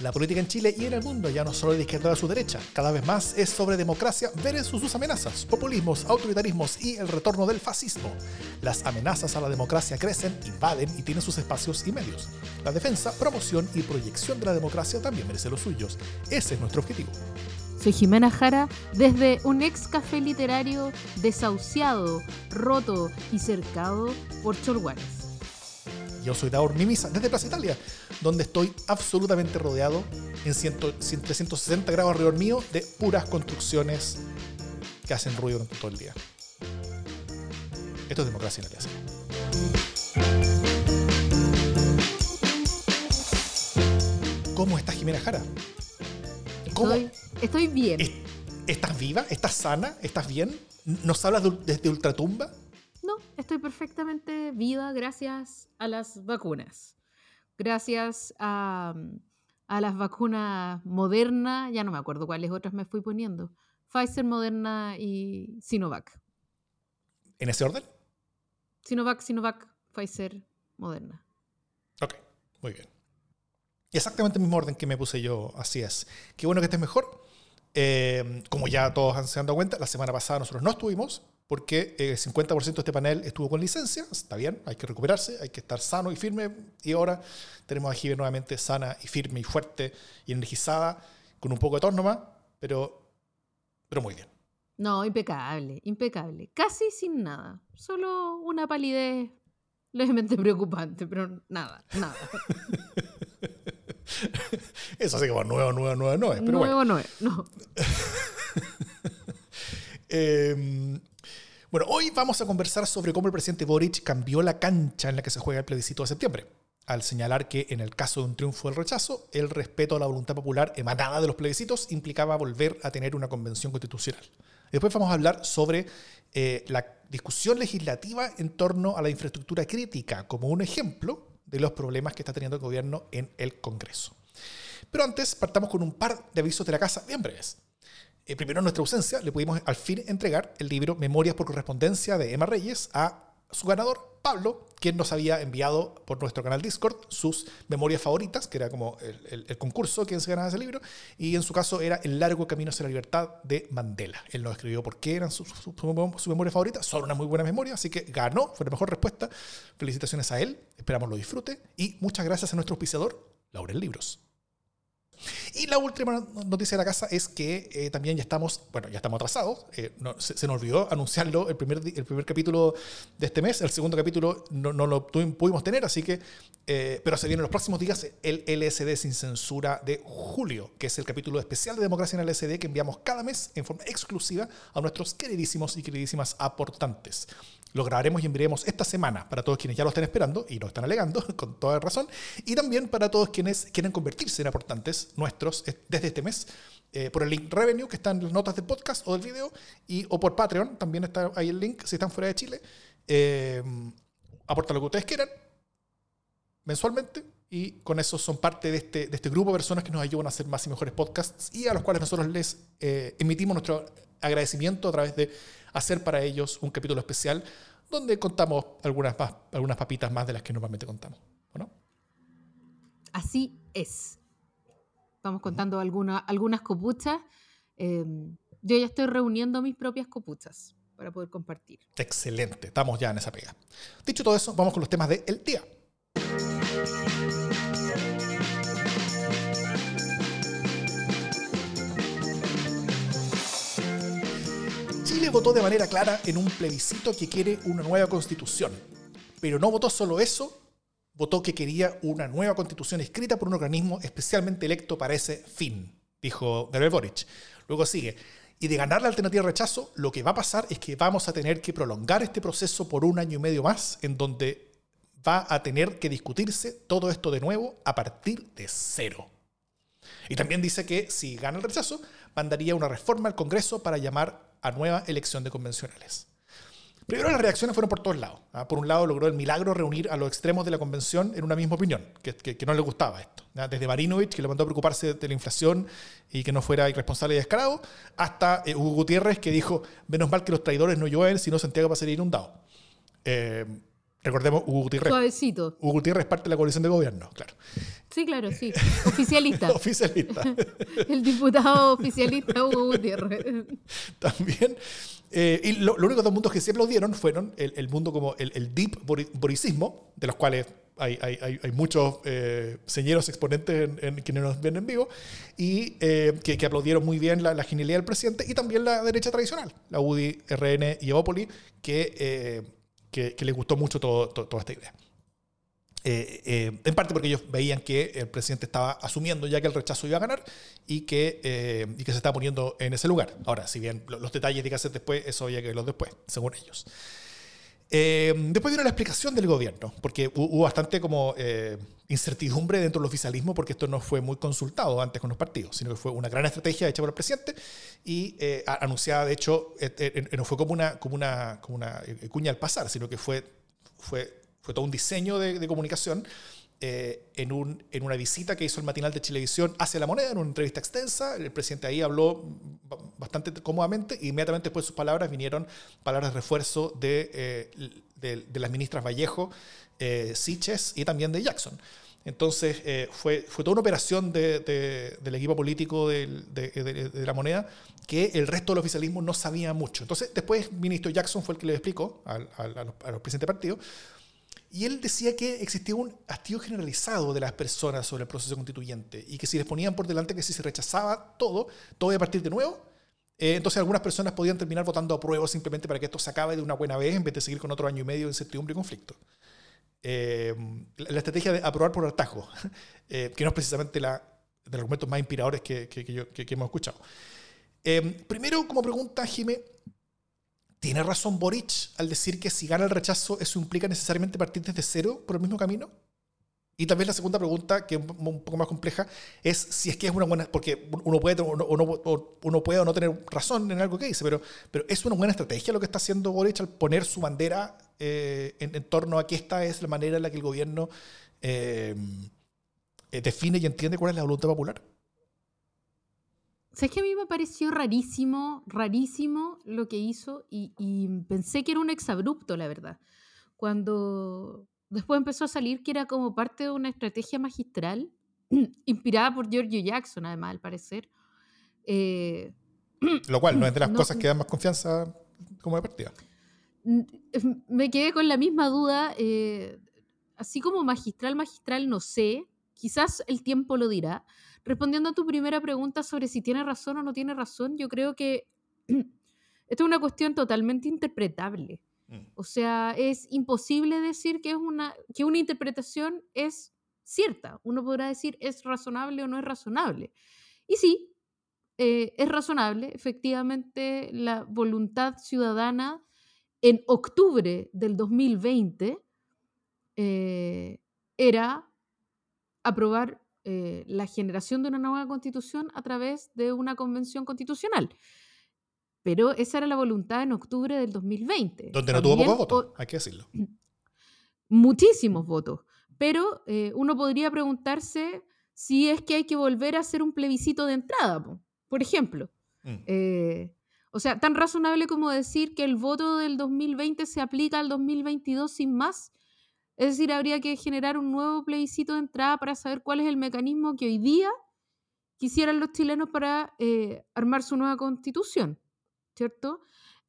La política en Chile y en el mundo ya no solo de izquierda a su derecha, cada vez más es sobre democracia versus sus amenazas, populismos, autoritarismos y el retorno del fascismo. Las amenazas a la democracia crecen, invaden y tienen sus espacios y medios. La defensa, promoción y proyección de la democracia también merece los suyos. Ese es nuestro objetivo. Soy Jimena Jara desde un ex café literario desahuciado, roto y cercado por cholguanes. Yo soy Daur Mimisa desde Plaza Italia, donde estoy absolutamente rodeado en 360 grados alrededor mío de puras construcciones que hacen ruido durante todo el día. Esto es democracia en la casa. ¿Cómo estás, Jimena Jara? ¿Cómo? Estoy, bien. ¿Estás viva? ¿Estás sana? ¿Estás bien? ¿Nos hablas desde Ultratumba? No, estoy perfectamente viva gracias a las vacunas. Gracias a, a las vacunas Moderna, ya no me acuerdo cuáles otras me fui poniendo. Pfizer, Moderna y Sinovac. ¿En ese orden? Sinovac, Sinovac, Pfizer, Moderna. Ok, muy bien. Exactamente el mismo orden que me puse yo, así es. Qué bueno que estés mejor. Eh, como ya todos han se han dado cuenta, la semana pasada nosotros no estuvimos, porque el 50% de este panel estuvo con licencia, está bien, hay que recuperarse, hay que estar sano y firme, y ahora tenemos a Jive nuevamente sana y firme y fuerte y energizada, con un poco de tónoma, pero, pero muy bien. No, impecable, impecable, casi sin nada, solo una palidez levemente preocupante, pero nada, nada. Eso sí que va nuevo, nuevo, nuevo, nuevo. Pero nuevo, bueno. nuevo, no. eh, bueno, hoy vamos a conversar sobre cómo el presidente Boric cambió la cancha en la que se juega el plebiscito de septiembre, al señalar que en el caso de un triunfo del rechazo, el respeto a la voluntad popular emanada de los plebiscitos implicaba volver a tener una convención constitucional. Después vamos a hablar sobre eh, la discusión legislativa en torno a la infraestructura crítica como un ejemplo de los problemas que está teniendo el gobierno en el Congreso. Pero antes partamos con un par de avisos de la casa bien breves. Eh, primero, en nuestra ausencia, le pudimos al fin entregar el libro Memorias por correspondencia de Emma Reyes a su ganador, Pablo, quien nos había enviado por nuestro canal Discord sus memorias favoritas, que era como el, concurso quien se ganaba ese libro, y en su caso era El largo camino hacia la libertad de Mandela. Él nos escribió por qué eran sus su, su, memorias favoritas, son una muy buena memoria, así que ganó, fue la mejor respuesta. Felicitaciones a él, esperamos lo disfrute, y muchas gracias a nuestro auspiciador, Laurel Libros. Y la última noticia de la casa es que eh, también ya estamos, bueno, ya estamos atrasados. Eh, se, nos olvidó anunciarlo el primer, el primer capítulo de este mes. El segundo capítulo no, no lo pudimos tener, así que, eh, pero se viene en los próximos días el LSD sin censura de julio, que es el capítulo especial de democracia en el LSD que enviamos cada mes en forma exclusiva a nuestros queridísimos y queridísimas aportantes. Lo grabaremos y enviaremos esta semana para todos quienes ya lo están esperando y lo están alegando con toda razón. Y también para todos quienes quieren convertirse en aportantes nuestros desde este mes. Eh, por el link Revenue que está en las notas del podcast o del video y, o por Patreon, también está ahí el link si están fuera de Chile. Eh, aporta lo que ustedes quieran mensualmente y con eso son parte de este, de este grupo de personas que nos ayudan a hacer más y mejores podcasts y a los cuales nosotros les eh, emitimos nuestro agradecimiento a través de hacer para ellos un capítulo especial donde contamos algunas, algunas papitas más de las que normalmente contamos. no? Así es. Vamos contando alguna, algunas copuchas. Em, yo ya estoy reuniendo mis propias copuchas para poder compartir. Excelente, estamos ya en esa pega. Dicho todo eso, vamos con los temas del el día. Votó de manera clara en un plebiscito que quiere una nueva constitución. Pero no votó solo eso, votó que quería una nueva constitución escrita por un organismo especialmente electo para ese fin, dijo Gabriel Boric. Luego sigue, y de ganar la alternativa de rechazo, lo que va a pasar es que vamos a tener que prolongar este proceso por un año y medio más, en donde va a tener que discutirse todo esto de nuevo a partir de cero. Y también dice que si gana el rechazo, mandaría una reforma al Congreso para llamar a nueva elección de convencionales. Primero las reacciones fueron por todos lados. ¿ah? Por un lado logró el milagro reunir a los extremos de la convención en una misma opinión, que, no le gustaba esto. Desde Marinovich, que le mandó a preocuparse de la inflación y que no fuera irresponsable y descarado, hasta eh, Hugo Gutiérrez, que dijo, menos mal que los traidores no llueven, sino Santiago va a ser inundado. Eh, Recordemos, Hugo Gutiérrez, Suavecito. Hugo Gutiérrez es parte de la coalición de gobierno, claro. Sí, claro, sí. Oficialista. Oficialista. El diputado oficialista Hugo Gutiérrez. También. eh, y lo, lo único dos mundos que sí aplaudieron fueron el, el mundo como el, el deep bori- boricismo, de los cuales hay, hay, hay, hay muchos eh, señeros exponentes en, en quienes nos ven en vivo, y eh, que, que aplaudieron muy bien la, la genialidad del presidente, y también la derecha tradicional, la UDI, RN y Evópoli, que, que, que les gustó mucho todo, todo- toda esta idea. Eh, eh, en parte porque ellos veían que el presidente estaba asumiendo ya que el rechazo iba a ganar y que, eh, y que se estaba poniendo en ese lugar. Ahora, si bien lo- los detalles hacer después, eso había que verlos después, según ellos. Eh, después vino la explicación del gobierno, porque hu- hubo bastante como eh, incertidumbre dentro del oficialismo, porque esto no fue muy consultado antes con los partidos, sino que fue una gran estrategia hecha por el presidente y eh, anunciada, de hecho, eh, eh, no fue como una, como una, como una eh, cuña al pasar, sino que fue, fue, fue todo un diseño de, de comunicación eh, en, un, en una visita que hizo el matinal de Chilevisión hacia la moneda, en una entrevista extensa. El presidente ahí habló ba- bastante cómodamente y inmediatamente después de sus palabras vinieron palabras de refuerzo de, eh, de, de las ministras Vallejo, eh, Siches y también de Jackson. Entonces eh, fue, fue toda una operación de- de- del equipo político de, la moneda que el resto del oficialismo no sabía mucho. Entonces después el ministro Jackson fue el que le explicó al, al- a los, a los presidentes de partido y él decía que existía un hastío generalizado de las personas sobre el proceso constituyente y que si les ponían por delante que si se rechazaba todo, todo iba a partir de nuevo. eh, entonces algunas personas podían terminar votando a prueba simplemente para que esto se acabe de una buena vez en vez de seguir con otro año y medio de incertidumbre y conflicto. Eh, la, estrategia de aprobar por hartazgo, eh, que no es precisamente la, de los argumentos más inspiradores que, yo- que hemos escuchado. Eh, primero, como pregunta, Jimé, ¿tiene razón Boric al decir que si gana el rechazo eso implica necesariamente partir desde cero por el mismo camino? Y tal vez la segunda pregunta, que es un poco más compleja, es si es que es una buena, porque uno puede o no, puede o no tener razón en algo que dice, pero, pero es una buena estrategia lo que está haciendo Boric al poner su bandera eh, en, en torno a que esta es la manera en la que el gobierno eh, eh, define y entiende cuál es la voluntad popular. ¿Sabes que a mí me pareció rarísimo, rarísimo lo que hizo y, y pensé que era un exabrupto, la verdad. Cuando después empezó a salir que era como parte de una estrategia magistral, inspirada por Giorgio Jackson, además, al parecer. Eh, Lo cual no es de las No. cosas que dan más confianza como de partida. me quedé con la misma duda, eh, así como magistral, magistral, no sé, quizás el tiempo lo dirá. Respondiendo a tu primera pregunta sobre si tiene razón o no tiene razón, yo creo que esto es una cuestión totalmente interpretable. Mm. O sea, es imposible decir que, es una, que una interpretación es cierta. Uno podrá decir es razonable o no es razonable. Y sí, eh, es razonable, efectivamente, la voluntad ciudadana en octubre del 2020 eh, era aprobar eh, la generación de una nueva constitución a través de una convención constitucional. Pero esa era la voluntad en octubre del 2020. Donde no tuvo pocos votos, hay que decirlo. muchísimos votos. Pero eh, uno podría preguntarse si es que hay que volver a hacer un plebiscito de entrada, po, por ejemplo. Mm. Eh, o sea, tan razonable como decir que el voto del 2020 se aplica al 2022 sin más. Es decir, habría que generar un nuevo plebiscito de entrada para saber cuál es el mecanismo que hoy día quisieran los chilenos para eh, armar su nueva constitución, ¿cierto?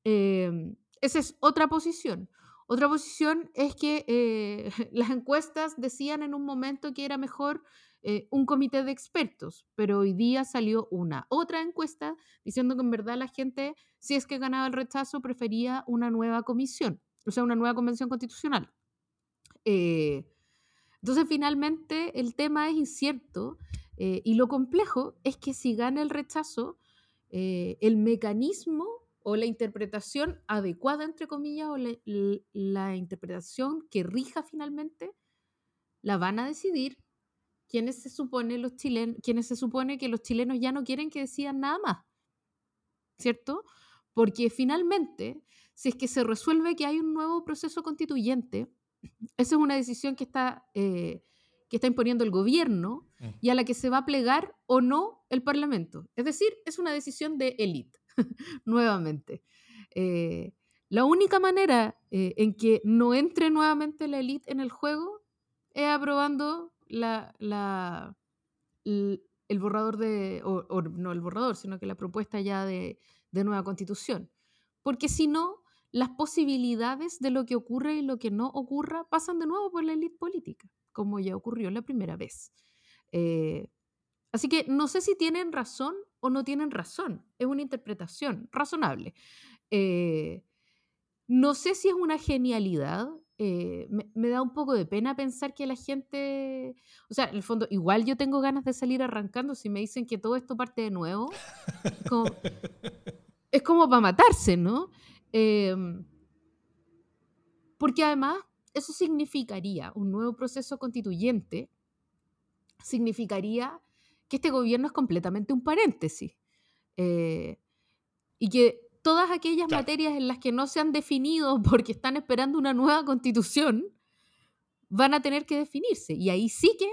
Eh, esa es otra posición. Otra posición es que eh, las encuestas decían en un momento que era mejor eh, un comité de expertos, pero hoy día salió una otra encuesta diciendo que en verdad la gente, si es que ganaba el rechazo, prefería una nueva comisión, o sea, una nueva convención constitucional. Eh, entonces, finalmente, el tema es incierto eh, y lo complejo es que si gana el rechazo, eh, el mecanismo o la interpretación adecuada, entre comillas, o la, la interpretación que rija finalmente, la van a decidir quienes se supone los chilenos, quienes se supone que los chilenos ya no quieren que decidan nada más. ¿Cierto? Porque finalmente, si es que se resuelve que hay un nuevo proceso constituyente, esa es una decisión que está, eh, que está imponiendo el gobierno Mm. y a la que se va a plegar o no el Parlamento. Es decir, es una decisión de élite, nuevamente. Eh, la única manera eh, en que no entre nuevamente la élite en el juego es aprobando la, la, el borrador de, o, no el borrador, sino que la propuesta ya de, de nueva constitución. Porque si no, las posibilidades de lo que ocurre y lo que no ocurra pasan de nuevo por la élite política, como ya ocurrió la primera vez. Eh, así que no sé si tienen razón o no tienen razón, es una interpretación razonable. Eh, no sé si es una genialidad, eh, me, da un poco de pena pensar que la gente, o sea, en el fondo, igual yo tengo ganas de salir arrancando si me dicen que todo esto parte de nuevo. es como para matarse, ¿no? Em, porque además eso significaría un nuevo proceso constituyente, significaría que este gobierno es completamente un paréntesis. Eh, y que todas aquellas materias en las que no se han definido porque están esperando una nueva constitución van a tener que definirse. Y ahí sí que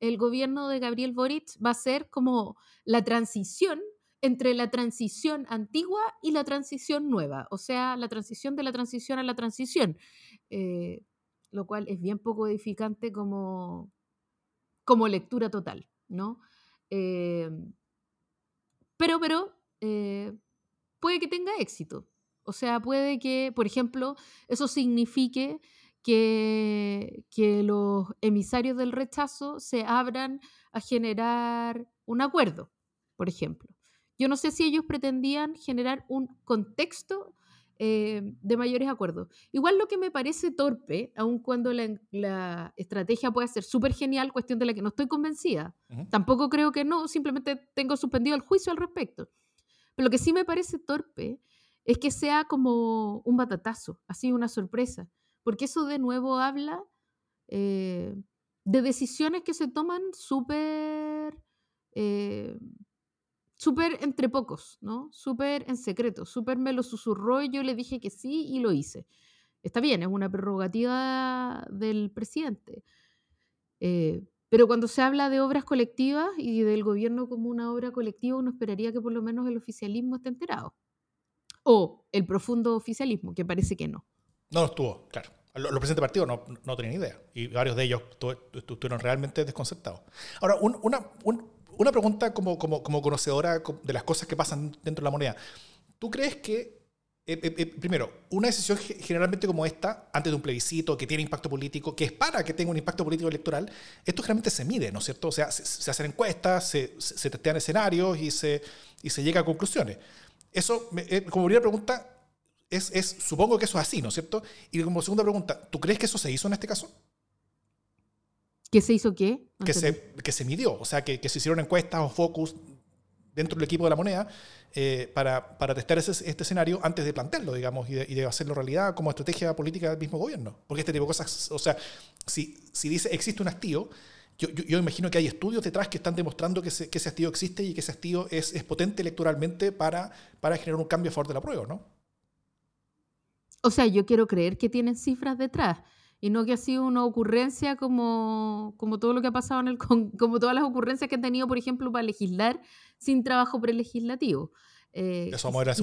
el gobierno de Gabriel Boric va a ser como la transición entre la transición antigua y la transición nueva, o sea, la transición de la transición a la transición, eh, lo cual es bien poco edificante como, como lectura total, ¿no? Eh, pero, pero, eh, puede que tenga éxito. O sea, puede que, por ejemplo, eso signifique que, que los emisarios del rechazo se abran a generar un acuerdo, por ejemplo. Yo no sé si ellos pretendían generar un contexto eh, de mayores acuerdos. Igual lo que me parece torpe, aun cuando la, estrategia puede ser súper genial, cuestión de la que no estoy convencida. Tampoco creo que no, simplemente tengo suspendido el juicio al respecto. Pero lo que sí me parece torpe es que sea como un batatazo, así una sorpresa, porque eso de nuevo habla eh, de decisiones que se toman súper... Eh, súper entre pocos, ¿no? Súper en secreto, súper me lo susurró y yo le dije que sí y lo hice. Está bien, es una prerrogativa del presidente. Eh, pero cuando se habla de obras colectivas y del gobierno como una obra colectiva, uno esperaría que por lo menos el oficialismo esté enterado. O el profundo oficialismo, que parece que no. No lo estuvo, claro. Los, presidentes de partido no, no tenían idea. Y varios de ellos estuvieron realmente desconcertados. Ahora, una, una pregunta como, como, como, conocedora de las cosas que pasan dentro de la moneda. ¿Tú crees que, eh, eh, eh, primero, una decisión generalmente como esta, antes de un plebiscito que tiene impacto político, que es para que tenga un impacto político electoral, esto generalmente se mide, ¿no es cierto? O sea, se, hacen encuestas, se, se, testean escenarios y se, y se llega a conclusiones. Eso, como primera pregunta, es, es, supongo que eso es así, ¿no es cierto? Y como segunda pregunta, ¿tú crees que eso se hizo en este caso? ¿Qué se hizo qué? que, se, que se midió, o sea, que, que, se hicieron encuestas o focus dentro del equipo de la moneda eh, para, para, testar ese, este escenario antes de plantearlo, digamos, y de, y de, hacerlo realidad como estrategia política del mismo gobierno. Porque este tipo de cosas, o sea, si, si dice existe un hastío, yo, yo, imagino que hay estudios detrás que están demostrando que, que ese hastío existe y que ese hastío es, es potente electoralmente para, para generar un cambio a favor de la prueba, ¿no? O sea, yo quiero creer que tienen cifras detrás y no que ha sido una ocurrencia como, como todo lo que ha pasado en el como todas las ocurrencias que han tenido, por ejemplo, para legislar sin trabajo prelegislativo. Eh, Eso vamos a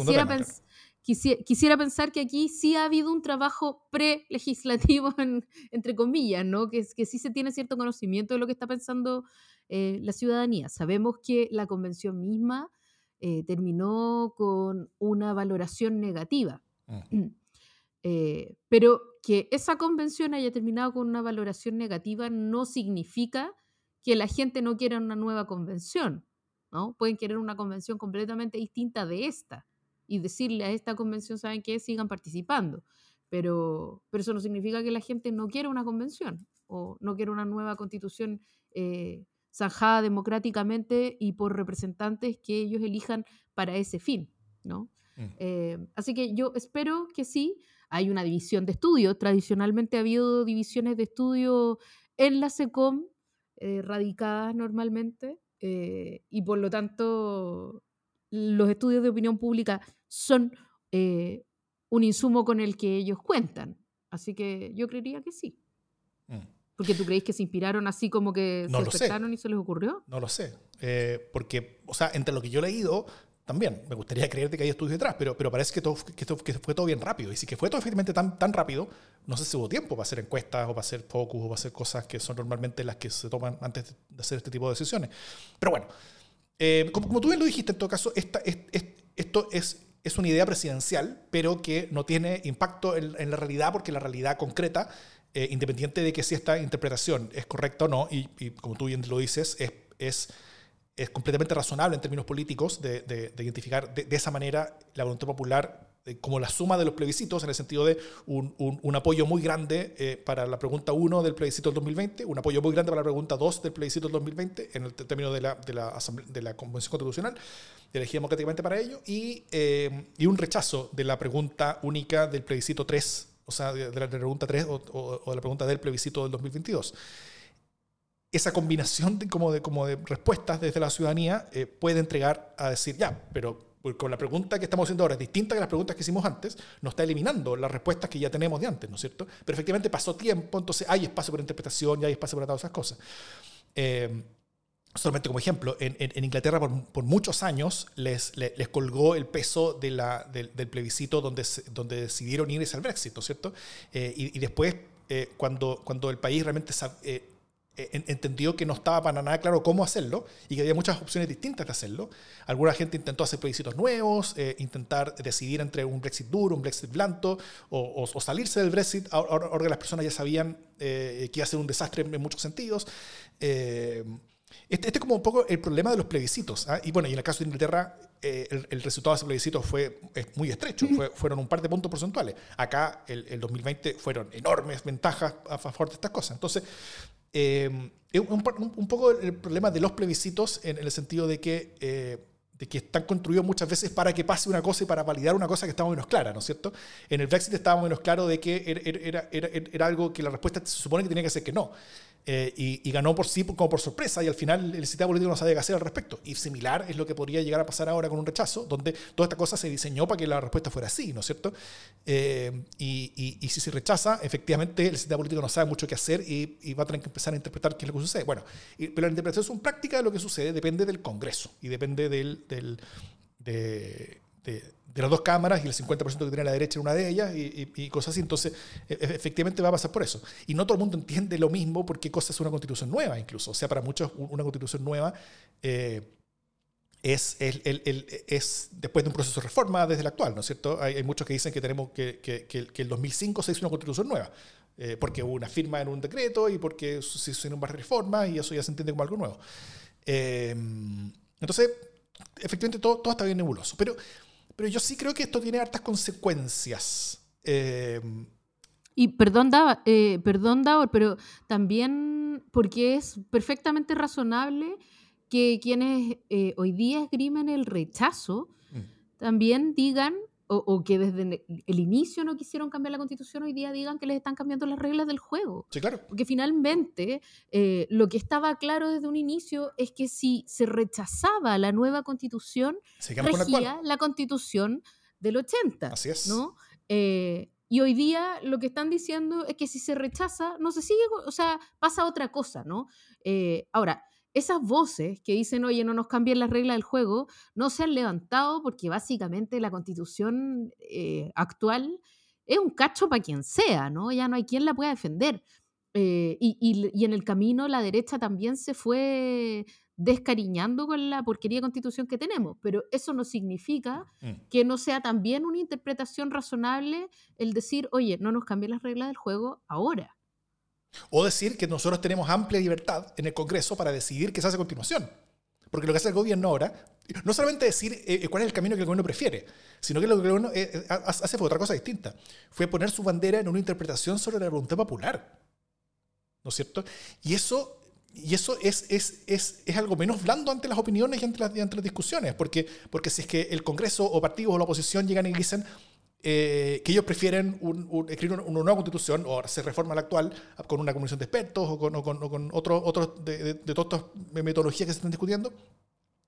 quisiera, quisiera, pensar que aquí sí ha habido un trabajo prelegislativo, entre comillas, ¿no? Que, que sí se tiene cierto conocimiento de lo que está pensando eh, la ciudadanía. Sabemos que la convención misma eh, terminó con una valoración negativa. Eh, pero que esa convención haya terminado con una valoración negativa no significa que la gente no quiera una nueva convención, ¿no? Pueden querer una convención completamente distinta de esta y decirle a esta convención, ¿saben qué? Sigan participando. Pero, pero eso no significa que la gente no quiera una convención o no quiera una nueva constitución eh, zanjada democráticamente y por representantes que ellos elijan para ese fin, ¿no? Mm. Eh, así que yo espero que sí, hay una división de estudio. Tradicionalmente ha habido divisiones de estudio en la SECOM, eh, radicadas normalmente, eh, y por lo tanto los estudios de opinión pública son eh, un insumo con el que ellos cuentan. Así que yo creería que sí. Mm. ¿Porque tú creéis que se inspiraron así como que no se despertaron y se les ocurrió? No lo sé. porque, o sea, entre lo que yo he leído, también. Me gustaría creerte que hay estudios detrás, pero, pero parece que, todo, que, que fue todo bien rápido. Y si que fue todo efectivamente tan, tan rápido, no sé si hubo tiempo para hacer encuestas o para hacer focus o para hacer cosas que son normalmente las que se toman antes de hacer este tipo de decisiones. Pero bueno, eh, como, tú bien lo dijiste, en todo caso, esta, esto es, es una idea presidencial, pero que no tiene impacto en, la realidad porque la realidad concreta, eh, independiente de que si esta interpretación es correcta o no, y, como tú bien lo dices, es, es es completamente razonable en términos políticos de, de, identificar de, de, esa manera la voluntad popular eh, como la suma de los plebiscitos, en el sentido de un, un, un apoyo muy grande eh, para la pregunta 1 del plebiscito del 2020, un apoyo muy grande para la pregunta 2 del plebiscito del 2020, en el término de la, de la, de la Convención Constitucional, elegida democráticamente para ello, y, eh, y, un rechazo de la pregunta única del plebiscito 3, o sea, de, la pregunta 3 o, o, o de la pregunta del plebiscito del 2022 esa combinación de, como, de, como de respuestas desde la ciudadanía eh, puede entregar a decir, ya, pero con la pregunta que estamos haciendo ahora es distinta que las preguntas que hicimos antes, nos está eliminando las respuestas que ya tenemos de antes, ¿no es cierto? Pero efectivamente pasó tiempo, entonces hay espacio para interpretación y hay espacio para todas esas cosas. Eh, solamente como ejemplo, en, Inglaterra por, muchos años les, les, colgó el peso de la, del, plebiscito donde, donde decidieron irse al Brexit, ¿no es cierto? Eh, y, después, cuando, cuando el país realmente entendió que no estaba para nada claro cómo hacerlo y que había muchas opciones distintas de hacerlo. Alguna gente intentó hacer plebiscitos nuevos, eh, intentar decidir entre un Brexit duro, un Brexit blando o, o, o salirse del Brexit. Ahora, ahora, las personas ya sabían eh, que iba a ser un desastre en, muchos sentidos. Eh, este, este, es como un poco el problema de los plebiscitos. ¿ah? Y bueno, y en el caso de Inglaterra, eh, el, el, resultado de ese plebiscito fue es muy estrecho, fue, fueron un par de puntos porcentuales. Acá, el, el 2020, fueron enormes ventajas a favor de estas cosas. Entonces, es un, poco el problema de los plebiscitos en, el sentido de que, eh, de que están construidos muchas veces para que pase una cosa y para validar una cosa que estaba menos clara, ¿no es cierto? En el Brexit estaba menos claro de que era, era, era, era, algo que la respuesta se supone que tenía que ser que no. Eh, y, y, ganó por sí como por sorpresa y al final el sistema político no sabía qué hacer al respecto. Y similar es lo que podría llegar a pasar ahora con un rechazo, donde toda esta cosa se diseñó para que la respuesta fuera así, ¿no es cierto? Eh, y, y, y, si se rechaza, efectivamente el sistema político no sabe mucho qué hacer y, va a tener que empezar a interpretar qué es lo que sucede. Bueno, pero la interpretación práctica de lo que sucede depende del Congreso y depende del, del de, de, de, las dos cámaras y el 50% que tiene la derecha en una de ellas y, y, y, cosas así. Entonces, e, efectivamente va a pasar por eso. Y no todo el mundo entiende lo mismo porque cosa es una constitución nueva incluso. O sea, para muchos una constitución nueva eh, es, el, el, el, es después de un proceso de reforma desde el actual, ¿no es cierto? Hay, hay muchos que dicen que tenemos que, que, que, que el 2005 se hizo una constitución nueva. Eh, porque hubo una firma en un decreto y porque se hicieron varias reformas y eso ya se entiende como algo nuevo. Eh, entonces, efectivamente todo, todo está bien nebuloso. Pero pero yo sí creo que esto tiene hartas consecuencias. Eh, y perdón, Davor, eh, perdón, Davor, pero también porque es perfectamente razonable que quienes eh, hoy día esgrimen el rechazo mm. también digan o, o, que desde el inicio no quisieron cambiar la constitución, hoy día digan que les están cambiando las reglas del juego. Sí, claro. Porque finalmente eh, lo que estaba claro desde un inicio es que si se rechazaba la nueva constitución, regía la constitución del 80. Así es. ¿no? Eh, y hoy día lo que están diciendo es que si se rechaza, no se sigue, o sea, pasa otra cosa, ¿no? Eh, ahora, esas voces que dicen, oye, no nos cambien las reglas del juego, no se han levantado porque básicamente la constitución eh, actual es un cacho para quien sea, ¿no? Ya no hay quien la pueda defender. Eh, y, y, y, en el camino la derecha también se fue descariñando con la porquería de constitución que tenemos, pero eso no significa mm. que no sea también una interpretación razonable el decir, oye, no nos cambien las reglas del juego ahora. O decir que nosotros tenemos amplia libertad en el Congreso para decidir qué se hace a continuación. Porque lo que hace el gobierno ahora, no solamente decir eh, cuál es el camino que el gobierno prefiere, sino que lo que el gobierno eh, eh hace fue otra cosa distinta. Fue poner su bandera en una interpretación sobre la voluntad popular. ¿No es cierto? Y eso, y eso es, es, es, es algo menos blando ante las opiniones y ante las, ante las discusiones. Porque, porque si es que el Congreso o partidos o la oposición llegan y dicen eh, que ellos prefieren un, un, escribir una nueva constitución o se reforma la actual con una comisión de expertos o con, o con, o con otros otro de, de, de, todas estas metodologías que se están discutiendo.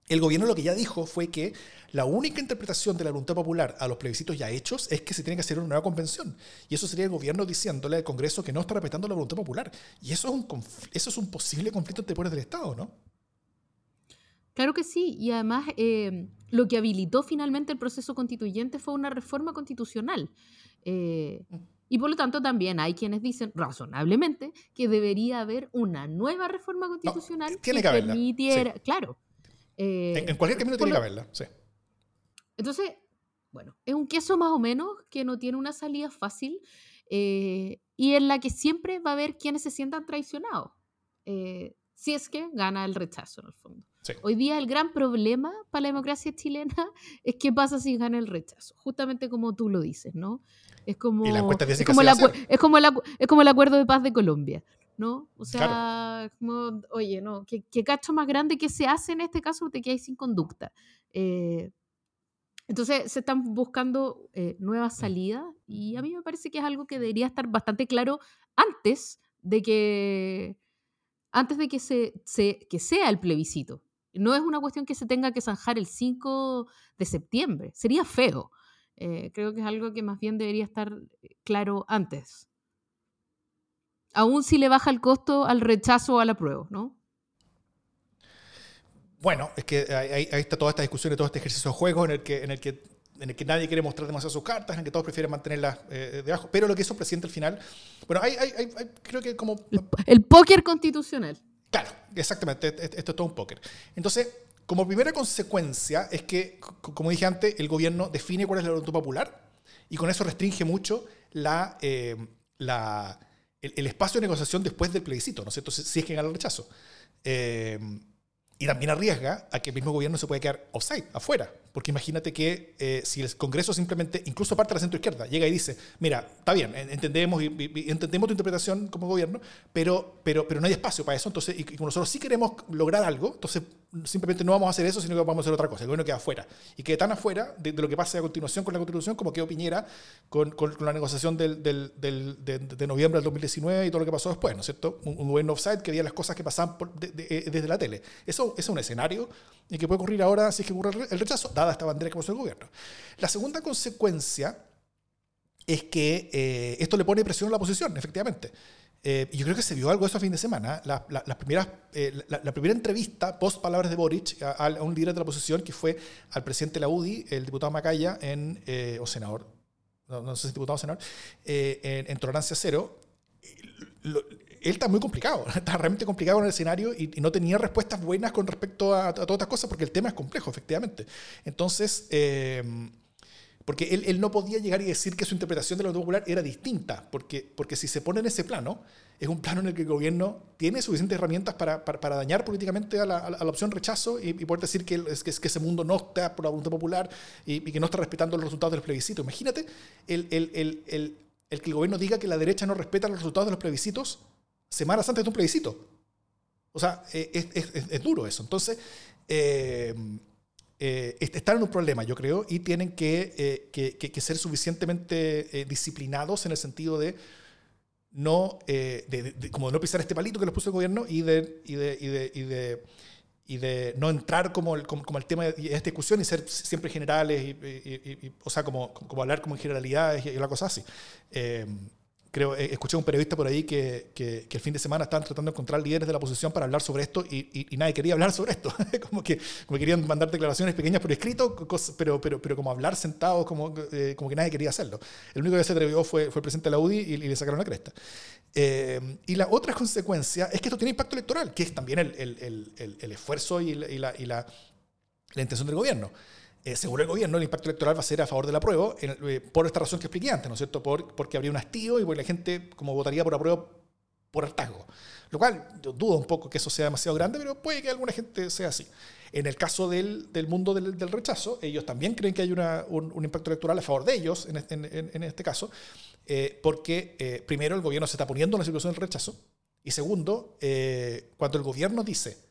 El gobierno lo que ya dijo fue que la única interpretación de la voluntad popular a los plebiscitos ya hechos es que se tiene que hacer una nueva convención. Y eso sería el gobierno diciéndole al Congreso que no está respetando la voluntad popular. Y eso es un, eso es un posible conflicto entre poderes del Estado, ¿no? Claro que sí, y además eh, lo que habilitó finalmente el proceso constituyente fue una reforma constitucional. Eh, mm. y por lo tanto también hay quienes dicen razonablemente que debería haber una nueva reforma constitucional que, permitiera, claro. en, cualquier camino tiene que haberla, sí. Entonces, bueno, es un queso más o menos que no tiene una salida fácil y en la que siempre va a haber quienes se sientan traicionados si es que gana el rechazo en el fondo. Hoy día el gran problema para la democracia chilena es qué pasa si gana el rechazo, justamente como tú lo dices, ¿no? Es como, es como, el, es, como es como el acuerdo de paz de Colombia, ¿no? O sea, como, oye, no, ¿qué, cacho más grande que se hace en este caso te quedas sin conducta. Eh, entonces se están buscando eh, nuevas mm. salidas y a mí me parece que es algo que debería estar bastante claro antes de que antes de que, se, que sea el plebiscito. No es una cuestión que se tenga que zanjar el 5 de septiembre. Sería feo. Eh, creo que es algo que más bien debería estar eh, claro antes. Aún si le baja el costo al rechazo o a la prueba, ¿no? Bueno, es que ahí, está toda esta discusión y todo este ejercicio de juego en el que, en el que en el que nadie quiere mostrar demasiado sus cartas, en el que todos prefieren mantenerlas eh, debajo. Pero lo que hizo el presidente al final, bueno, hay, hay, creo que como... El, póker constitucional. Claro, exactamente, esto es todo un póker. Entonces, como primera consecuencia es que, como dije antes, el gobierno define cuál es la voluntad popular y con eso restringe mucho la, eh, la, el, espacio de negociación después del plebiscito, ¿no es cierto? Si, es que gana el rechazo. Eh, y también arriesga a que el mismo gobierno se pueda quedar offside, afuera. Porque imagínate que eh, si el Congreso simplemente, incluso parte de la centro izquierda, llega y dice, mira, está bien, entendemos, y, entendemos tu interpretación como gobierno, pero, pero, pero no hay espacio para eso, entonces, y, como nosotros sí queremos lograr algo, entonces simplemente no vamos a hacer eso, sino que vamos a hacer otra cosa. El gobierno queda afuera. Y queda tan afuera de, lo que pase a continuación con la Constitución como quedó Piñera con, con, la negociación del, del, del, de, noviembre del 2019 y todo lo que pasó después, ¿no es cierto? Un, gobierno offside que veía las cosas que pasaban eh, desde la tele. Eso, es un escenario y que puede ocurrir ahora si es que ocurre el rechazo, dada esta bandera que puso el gobierno. La segunda consecuencia es que eh, esto le pone presión a la oposición, efectivamente. Eh, yo creo que se vio algo de eso a fin de semana. La, primeras, eh, la, primera entrevista, post palabras de Boric, a, un líder de la oposición, que fue al presidente de la UDI, el diputado Macaya, en, eh, o senador, no, sé si diputado o senador, en, Tolerancia Cero. Él está muy complicado, está realmente complicado en el escenario y, no tenía respuestas buenas con respecto a, a, todas estas cosas porque el tema es complejo, efectivamente. Entonces, porque él, no podía llegar y decir que su interpretación de la popular era distinta, porque, porque si se pone en ese plano, es un plano en el que el gobierno tiene suficientes herramientas para, para, dañar políticamente a la, a la, opción rechazo y, poder decir que, es, que, ese mundo no está por la voluntad popular y, que no está respetando los resultados del plebiscito. Imagínate el, el, el, el, que el gobierno diga que la derecha no respeta los resultados de los plebiscitos semanas antes de un plebiscito. O sea, eh, es, duro eso. Entonces, eh, eh, están en un problema, yo creo, y tienen que, ser suficientemente disciplinados en el sentido de no, de, como no pisar este palito que les puso el gobierno y de, de, de, de, de no entrar como el, como, tema de esta discusión y ser siempre generales, y, o sea, como, hablar como en generalidades y, una cosa así creo, eh, escuché a un periodista por ahí que, que, el fin de semana estaban tratando de encontrar líderes de la oposición para hablar sobre esto y, y, nadie quería hablar sobre esto. como, que, como querían mandar declaraciones pequeñas por escrito, pero, pero, pero como hablar sentados, como, eh, como que nadie quería hacerlo. El único que se atrevió fue, fue el presidente de la UDI y, le sacaron la cresta. Eh, y la otra consecuencia es que esto tiene impacto electoral, que es también el, el, el, el esfuerzo y la, y la, la intención del gobierno. Eh, según el gobierno, el impacto electoral va a ser a favor del apruebo, eh, por esta razón que expliqué antes, ¿no es cierto? Por, porque habría un hastío y porque la gente como votaría por apruebo por hartazgo. Lo cual, yo dudo un poco que eso sea demasiado grande, pero puede que alguna gente sea así. En el caso del, del mundo del, del, rechazo, ellos también creen que hay una, un, impacto electoral a favor de ellos, en este, en, en este caso, eh, porque primero el gobierno se está poniendo en la situación del rechazo, y segundo, cuando el gobierno dice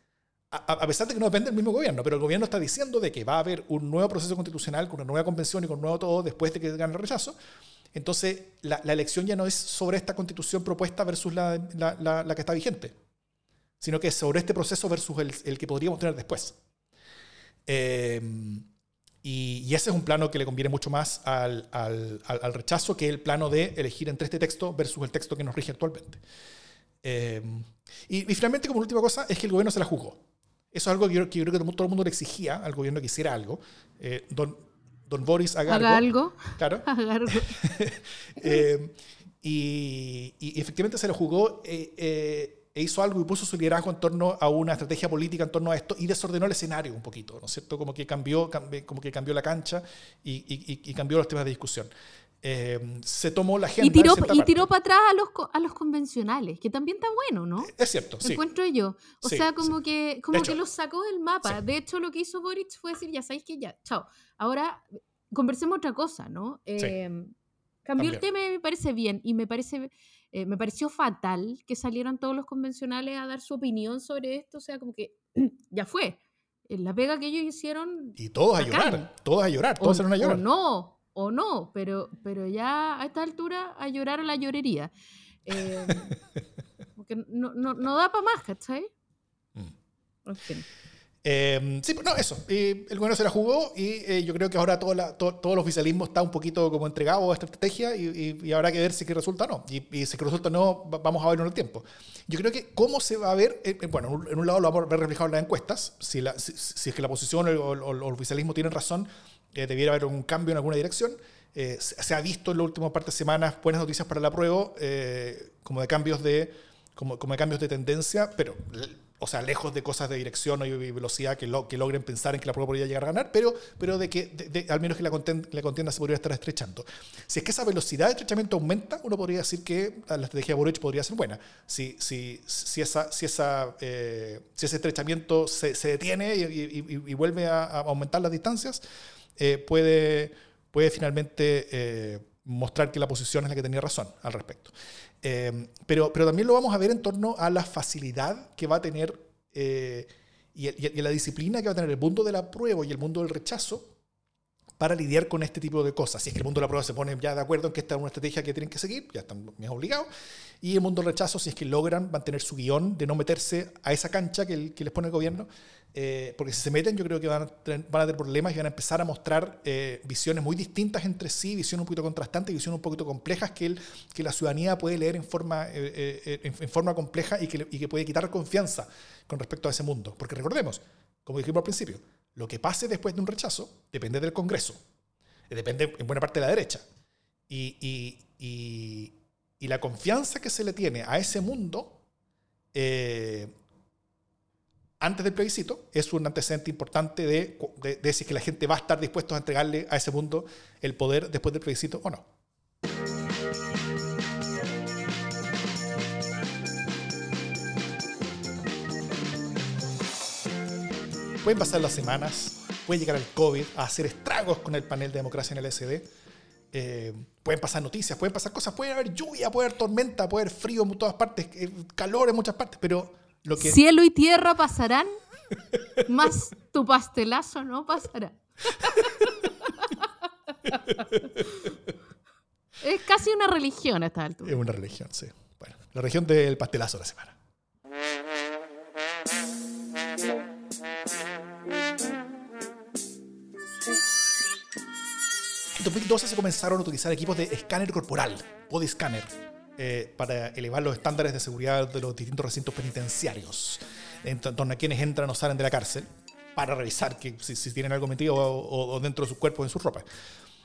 a, pesar de que no depende del mismo gobierno, pero el gobierno está diciendo de que va a haber un nuevo proceso constitucional con una nueva convención y con un nuevo todo después de que gane el rechazo. Entonces, la, elección ya no es sobre esta constitución propuesta versus la, la, que está vigente, sino que es sobre este proceso versus el, el que podríamos tener después. Eh, y, ese es un plano que le conviene mucho más al, al, al, rechazo que el plano de elegir entre este texto versus el texto que nos rige actualmente. Eh, y, y, finalmente, como última cosa, es que el gobierno se la jugó. Eso es algo que yo, que yo creo que todo el mundo le exigía al gobierno que hiciera algo. Eh, don, don Boris haga, Haga algo. Claro. Haga algo. Eh, y, y efectivamente se lo jugó eh, eh, e hizo algo y puso su liderazgo en torno a una estrategia política en torno a esto y desordenó el escenario un poquito, ¿no es cierto? Como que cambió, cambi- como que cambió la cancha y- y- y cambió los temas de discusión. Eh, se tomó la agenda Y tiró, y tiró para atrás a los, a los convencionales, que también está bueno, ¿no? Es cierto, sí. Encuentro yo. O Sí, sea, como sí. que, como hecho, que los sacó del mapa. sí. De hecho, lo que hizo Boric fue decir, ya sabéis que ya, chao. Ahora conversemos otra cosa, ¿no? Eh, cambió el tema y me parece bien. Y me parece, eh, me pareció fatal que salieran todos los convencionales a dar su opinión sobre esto. O sea, como que ya fue. Eh, La pega que ellos hicieron. Y todos a llorar, todos a llorar, O, todos a o llorar. no, o no, pero, pero ya a esta altura a llorar a la llorería. Eh, porque no, no, no da para más, ¿cachai? Mm. En fin. Eh, sí, no, eso. El gobierno se la jugó y eh, yo creo que ahora todo, la- todo, todo el oficialismo está un poquito como entregado a esta estrategia y, y- y habrá que ver si que resulta o no. Y, y si que resulta o no, va- vamos a verlo en el tiempo. Yo creo que cómo se va a ver, eh, eh, bueno, en un- lado lo vamos a ver reflejado en las encuestas, si, la- si, si es que la oposición o el- o el oficialismo tienen razón, eh, debiera haber un cambio en alguna dirección. Eh, se, ha visto en las últimas partes de semanas buenas noticias para la prueba, eh, como de cambios de como, como de cambios de tendencia, pero o sea, lejos de cosas de dirección y velocidad que, lo- que logren pensar en que la prueba podría llegar a ganar, pero, pero de que de- de- al menos que la contienda, la contienda se podría estar estrechando. Si es que esa velocidad de estrechamiento aumenta, uno podría decir que la estrategia de Boric podría ser buena. Si, si, si, esa, si, esa, eh, si ese estrechamiento se, se detiene y, y- y- y vuelve a, a aumentar las distancias, eh, puede, puede finalmente eh, mostrar que la posición es la que tenía razón al respecto. Eh, pero, pero también lo vamos a ver en torno a la facilidad que va a tener y, y- y la disciplina que va a tener el mundo de la prueba y el mundo del rechazo para lidiar con este tipo de cosas. Si es que el mundo de la prueba se pone ya de acuerdo en que esta es una estrategia que tienen que seguir, ya están bien obligados. Y el mundo del rechazo, si es que logran mantener su guion de no meterse a esa cancha que, les pone el gobierno, eh, porque si se meten yo creo que van a, tener, problemas y van a empezar a mostrar eh, visiones muy distintas entre sí, visiones un poquito contrastantes, visiones un poquito complejas que, la ciudadanía puede leer en forma, eh, compleja y que puede quitar confianza con respecto a ese mundo. Porque recordemos, como dijimos al principio, lo que pase después de un rechazo depende del Congreso, eh, depende en buena parte de la derecha. Y, la confianza que se le tiene a ese mundo eh, antes del plebiscito es un antecedente importante de, de, de si que la gente va a estar dispuesta a entregarle a ese mundo el poder después del plebiscito o no. Pueden pasar las semanas, puede llegar el COVID a hacer estragos con el panel de democracia en el SD. Eh, pueden pasar noticias, pueden pasar cosas, puede haber lluvia, puede haber tormenta, puede haber frío en todas partes, eh, calor en muchas partes, pero lo que... Cielo y tierra pasarán, más tu pastelazo no pasará. es casi una religión a esta altura. Es una religión, sí. Bueno, la religión del pastelazo de la semana. 2012 se comenzaron a utilizar equipos de escáner corporal, body scanner, eh, para elevar los estándares de seguridad de los distintos recintos penitenciarios, en torno a quienes entran o salen de la cárcel, para revisar que, si, tienen algo metido o, dentro de sus cuerpos en sus ropas.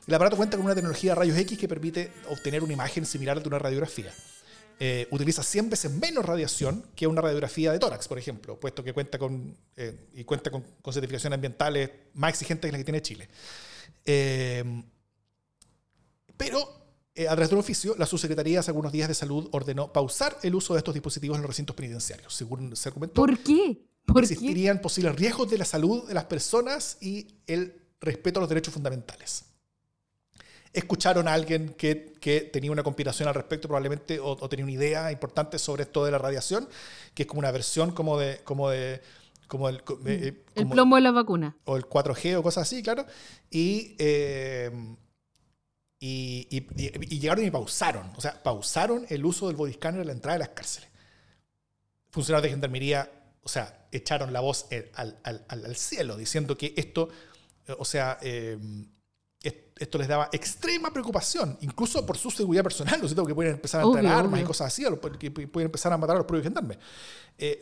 El aparato cuenta con una tecnología de rayos X que permite obtener una imagen similar a una radiografía. Eh, utiliza 100 veces menos radiación que una radiografía de tórax, por ejemplo, puesto que cuenta con, eh, y cuenta con, certificaciones ambientales más exigentes que las que tiene Chile. Pero, eh, a través de un oficio, la subsecretaría hace algunos días de salud ordenó pausar el uso de estos dispositivos en los recintos penitenciarios. Según se argumentó, ¿Por qué? ¿Por qué? existirían posibles riesgos de la salud de las personas y el respeto a los derechos fundamentales. Escucharon a alguien que, que tenía una conspiración al respecto, probablemente, o, o tenía una idea importante sobre esto de la radiación, que es como una versión como de. Como de como el, co- eh, eh, El como- plomo de la vacuna. o el 4G o cosas así, claro. Y, eh, y, y- y- llegaron y pausaron. O sea, pausaron el uso del body scanner a la entrada de las cárceles. Funcionarios de gendarmería, o sea, echaron la voz eh, al, al- al- cielo diciendo que esto, eh, o sea, eh, esto les daba extrema preocupación, incluso por su seguridad personal, ¿no es cierto? Que pueden empezar a entrar armas y cosas así, que pueden empezar a matar a los propios gendarmes. Eh,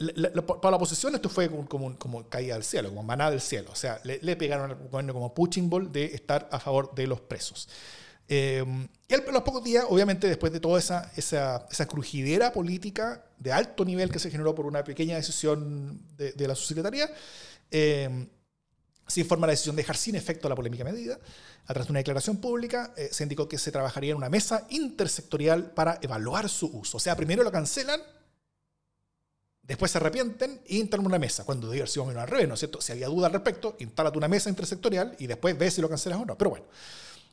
para la oposición esto fue como, como, caída del cielo, como maná del cielo. O sea, le, pegaron al gobierno como punching ball de estar a favor de los presos. Eh, y a los pocos días, obviamente, después de toda esa, esa, esa, crujidera política de alto nivel que se generó por una pequeña decisión de, la subsecretaría, eh, se informa la decisión de dejar sin efecto la polémica medida. A través de una declaración pública, eh, se indicó que se trabajaría en una mesa intersectorial para evaluar su uso. O sea, primero lo cancelan, después se arrepienten y instalan una mesa. Cuando debe haber sido al revés, ¿no es cierto? Si había duda al respecto, instálate una mesa intersectorial y después ves si lo cancelas o no. Pero bueno,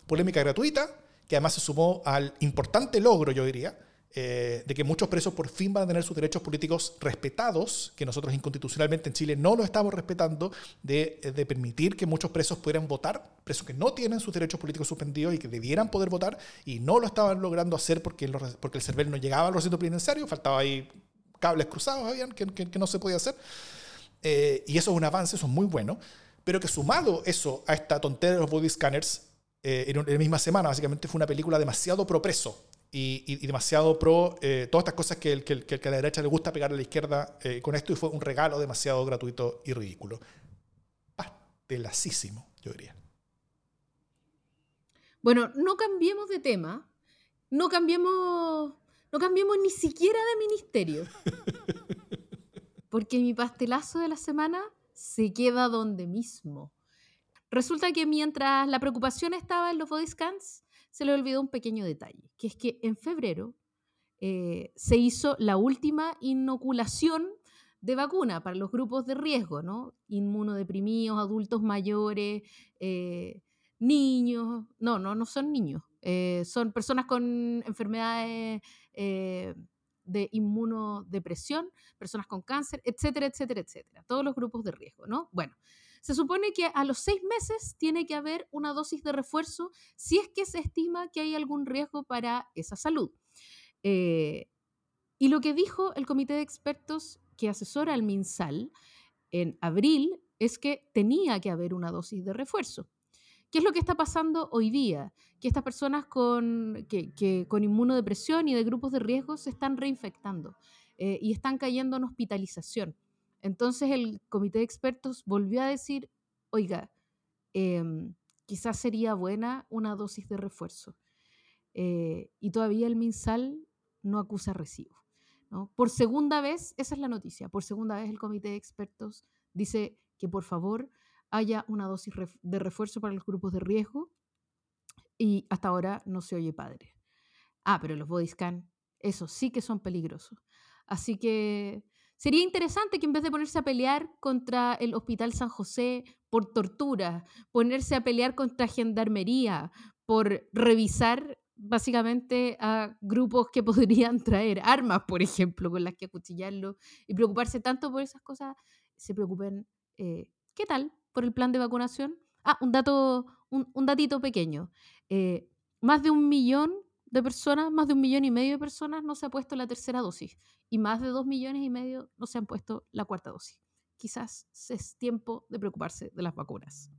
polémica gratuita, que además se sumó al importante logro, yo diría, eh, de que muchos presos por fin van a tener sus derechos políticos respetados, que nosotros inconstitucionalmente en Chile no lo estamos respetando, de, eh, de, permitir que muchos presos pudieran votar, presos que no tienen sus derechos políticos suspendidos y que debieran poder votar y no lo estaban logrando hacer porque, porque el CERVEL no llegaba al recinto penitenciario, faltaba ahí cables cruzados, habían, que, que, no se podía hacer. Eh, y eso es un avance, eso es muy bueno, pero que sumado eso a esta tontería de los body scanners, en, en la misma semana, básicamente fue una película demasiado pro preso y, demasiado pro eh, todas estas cosas que, que, que, a la derecha le gusta pegar a la izquierda eh, con esto y fue un regalo demasiado gratuito y ridículo. Pastelacísimo, yo diría. Bueno, no cambiemos de tema, no cambiemos, no cambiemos ni siquiera de ministerio. Porque mi pastelazo de la semana se queda donde mismo. Resulta que mientras la preocupación estaba en los body scans, se le olvidó un pequeño detalle, que es que en febrero eh, se hizo la última inoculación de vacuna para los grupos de riesgo, ¿no? Inmunodeprimidos, adultos mayores, eh, niños, no, no, no son niños, eh, son personas con enfermedades de inmunodepresión, personas con cáncer, etcétera, etcétera, etcétera. Todos los grupos de riesgo, ¿no? Bueno, se supone que a los seis meses tiene que haber una dosis de refuerzo si es que se estima que hay algún riesgo para esa salud. Eh, y lo que dijo el comité de expertos que asesora al MinSal en abril es que tenía que haber una dosis de refuerzo. ¿Qué es lo que está pasando hoy día? Que estas personas con, que, con inmunodepresión y de grupos de riesgo se están reinfectando eh, y están cayendo en hospitalización. Entonces el comité de expertos volvió a decir, oiga, em, quizás sería buena una dosis de refuerzo. Eh, y todavía el MinSal no acusa recibo. Por segunda vez, esa es la noticia, por segunda vez el comité de expertos dice que por favor haya una dosis de refuerzo para los grupos de riesgo y hasta ahora no se oye padre. Ah, pero los body scan, eso sí que son peligrosos. Así que Sería interesante que en vez de ponerse a pelear contra el Hospital San José por tortura, ponerse a pelear contra gendarmería, por revisar básicamente a grupos que podrían traer armas, por ejemplo, con las que acuchillarlo, y preocuparse tanto por esas cosas, se preocupen, eh, ¿qué tal por el plan de vacunación? Ah, un dato, un, datito pequeño. Eh, más de un millón de personas, más de un millón y medio de personas no se ha puesto la tercera dosis y más de dos millones y medio no se han puesto la cuarta dosis. Quizás es tiempo de preocuparse de las vacunas.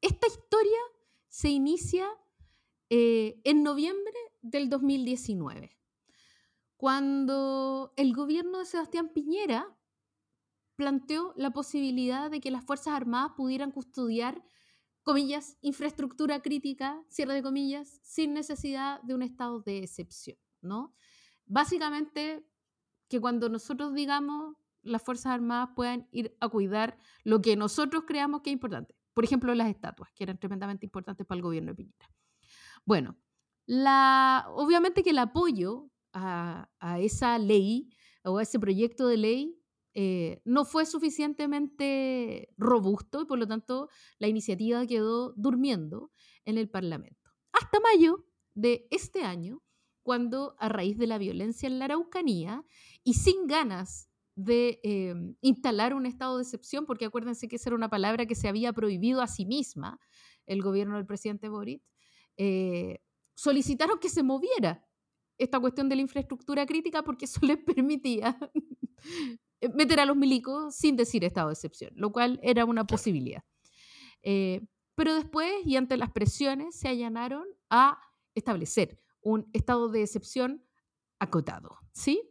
Esta historia se inicia eh, en noviembre del 2019, cuando el gobierno de Sebastián Piñera planteó la posibilidad de que las Fuerzas Armadas pudieran custodiar, comillas, infraestructura crítica, cierre de comillas, sin necesidad de un estado de excepción, ¿no? Básicamente, que cuando nosotros digamos las Fuerzas Armadas puedan ir a cuidar lo que nosotros creamos que es importante. Por ejemplo, las estatuas, que eran tremendamente importantes para el gobierno de Piñera. Bueno, la, obviamente que el apoyo a, a esa ley o a ese proyecto de ley eh, no fue suficientemente robusto y por lo tanto la iniciativa quedó durmiendo en el Parlamento. Hasta mayo de este año, cuando a raíz de la violencia en la Araucanía y sin ganas de em, instalar un estado de excepción, porque acuérdense que esa era una palabra que se había prohibido a sí misma el gobierno del presidente Boric, eh, solicitaron que se moviera esta cuestión de la infraestructura crítica porque eso les permitía meter a los milicos sin decir estado de excepción, lo cual era una posibilidad. Eh, pero después, y ante las presiones, se allanaron a establecer un estado de excepción acotado, ¿sí?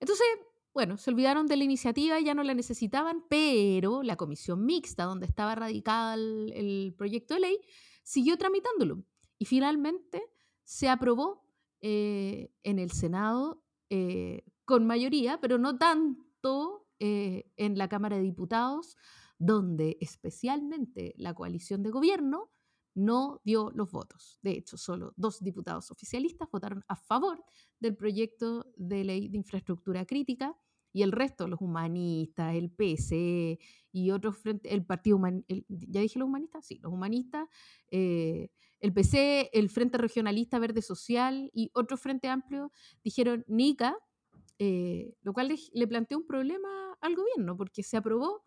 Entonces, bueno, se olvidaron de la iniciativa, ya no la necesitaban, pero la comisión mixta, donde estaba radicada el, proyecto de ley, siguió tramitándolo. Y finalmente se aprobó eh, en el Senado eh, con mayoría, pero no tanto eh, en la Cámara de Diputados, donde especialmente la coalición de gobierno no dio los votos. De hecho, solo dos diputados oficialistas votaron a favor del proyecto de ley de infraestructura crítica y el resto, los humanistas, el PC y otros frentes, el Partido Humanista, ¿ya dije los humanistas? Sí, los humanistas, eh, el PC, el Frente Regionalista Verde Social y otro Frente Amplio dijeron NICA, eh, lo cual le planteó un problema al gobierno porque se aprobó,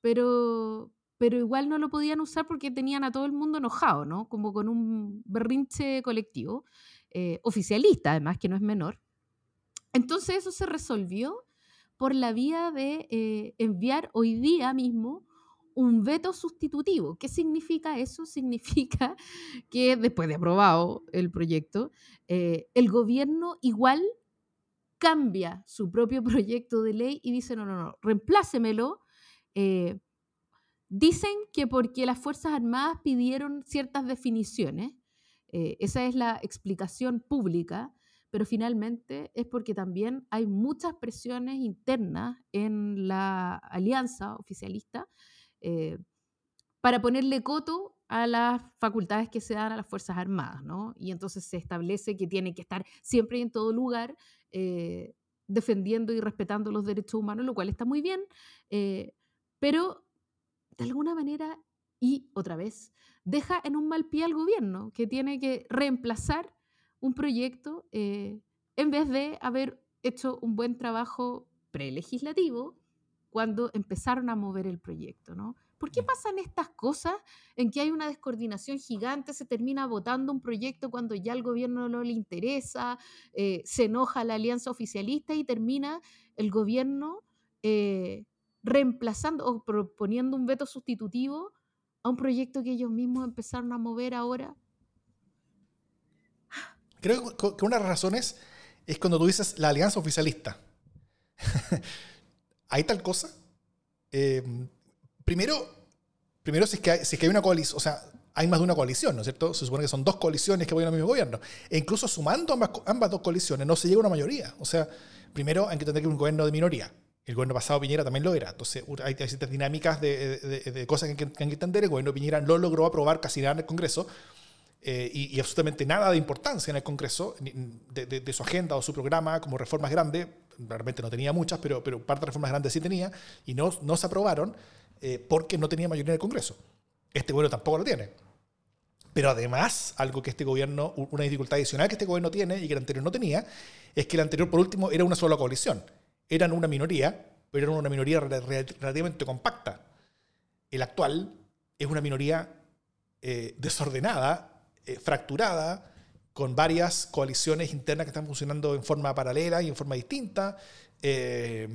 pero, pero igual no lo podían usar porque tenían a todo el mundo enojado, ¿no? Como con un berrinche colectivo, eh, oficialista además, que no es menor. Entonces eso se resolvió por la vía de eh, enviar hoy día mismo un veto sustitutivo. ¿Qué significa eso? Significa que después de aprobado el proyecto, el gobierno igual cambia su propio proyecto de ley y dice, no, no, no, reemplácemelo Dicen que porque las Fuerzas Armadas pidieron ciertas definiciones, eh, esa es la explicación pública, pero finalmente es porque también hay muchas presiones internas en la alianza oficialista eh, para ponerle coto a las facultades que se dan a las Fuerzas Armadas, ¿no? Y entonces se establece que tiene que estar siempre y en todo lugar eh, defendiendo y respetando los derechos humanos, lo cual está muy bien, pero de alguna manera, y otra vez, deja en un mal pie al gobierno, que tiene que reemplazar un proyecto eh, en vez de haber hecho un buen trabajo prelegislativo cuando empezaron a mover el proyecto, ¿no? ¿Por qué pasan estas cosas en que hay una descoordinación gigante, se termina votando un proyecto cuando ya al gobierno no le interesa, eh, se enoja la alianza oficialista y termina el gobierno eh, reemplazando o proponiendo un veto sustitutivo a un proyecto que ellos mismos empezaron a mover ahora? Creo que una de las razones es cuando tú dices la alianza oficialista. ¿Hay tal cosa? Em, primero, primero si, es que hay, si que hay una coalición, o sea, hay más de una coalición, ¿no es cierto? Se supone que son dos coaliciones que apoyan al mismo gobierno. E incluso sumando ambas, ambas dos coaliciones no se llega a una mayoría. O sea, primero hay que tener que un gobierno de minoría. El gobierno pasado Piñera también lo era. Entonces hay, ciertas dinámicas de, cosas que hay, que entender. El gobierno Piñera no logró aprobar casi nada en el Congreso eh, y, absolutamente nada de importancia en el Congreso, de, su agenda o su programa como reformas grandes. Realmente no tenía muchas, pero, pero parte de reformas grandes sí tenía y no, no se aprobaron eh, porque no tenía mayoría en el Congreso. Este gobierno tampoco lo tiene. Pero además, algo que este gobierno, una dificultad adicional que este gobierno tiene y que el anterior no tenía, es que el anterior, por último, era una sola coalición eran una minoría, pero eran una minoría relativamente compacta. El actual es una minoría eh, desordenada, eh, fracturada, con varias coaliciones internas que están funcionando en forma paralela y en forma distinta, eh,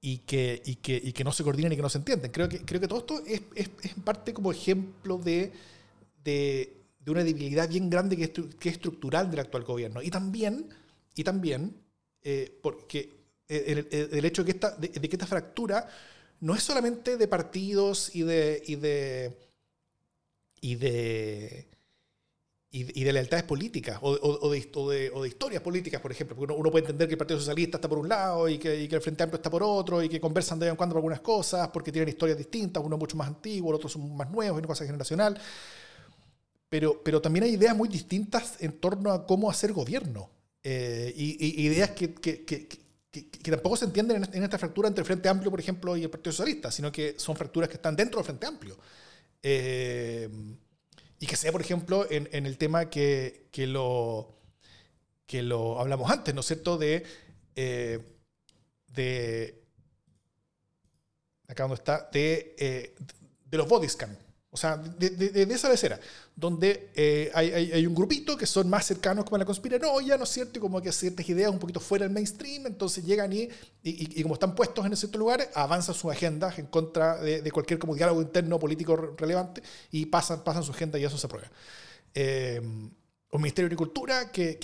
y, que, y, que, que, no se coordinan y que no se entienden. Creo que, creo que todo esto es, es, en parte como ejemplo de, de, de una debilidad bien grande que es, que es estructural del actual gobierno. Y también y también eh, porque eh, el, hecho de que, esta, de, que esta fractura no es solamente de partidos y de, y de, y de, y de lealtades políticas o, o, de, o, de, historias políticas, por ejemplo. Porque uno, puede entender que el Partido Socialista está por un lado y que, y que, el Frente Amplio está por otro y que conversan de vez en cuando por algunas cosas porque tienen historias distintas, uno mucho más antiguo, el otro son más nuevos, es una cosa generacional. Pero, pero también hay ideas muy distintas en torno a cómo hacer gobierno. Eh, y, ideas que, que, que, que, tampoco se entienden en, esta fractura entre el Frente Amplio, por ejemplo, y el Partido Socialista, sino que son fracturas que están dentro del Frente Amplio. Eh, y que sea, por ejemplo, en, el tema que, que, lo, que lo hablamos antes, ¿no es cierto?, de, eh, de acá donde está, de, de los body O sea, de, de, de esa lecera, donde eh, hay, hay, un grupito que son más cercanos como a la conspiranoia, ¿no es cierto? Y como que ciertas ideas un poquito fuera del mainstream, entonces llegan y, y, como están puestos en ciertos lugares, avanzan sus agendas en contra de, cualquier como diálogo interno político relevante y pasan, pasan su agenda y eso se aprueba. Eh, un Ministerio de Agricultura que,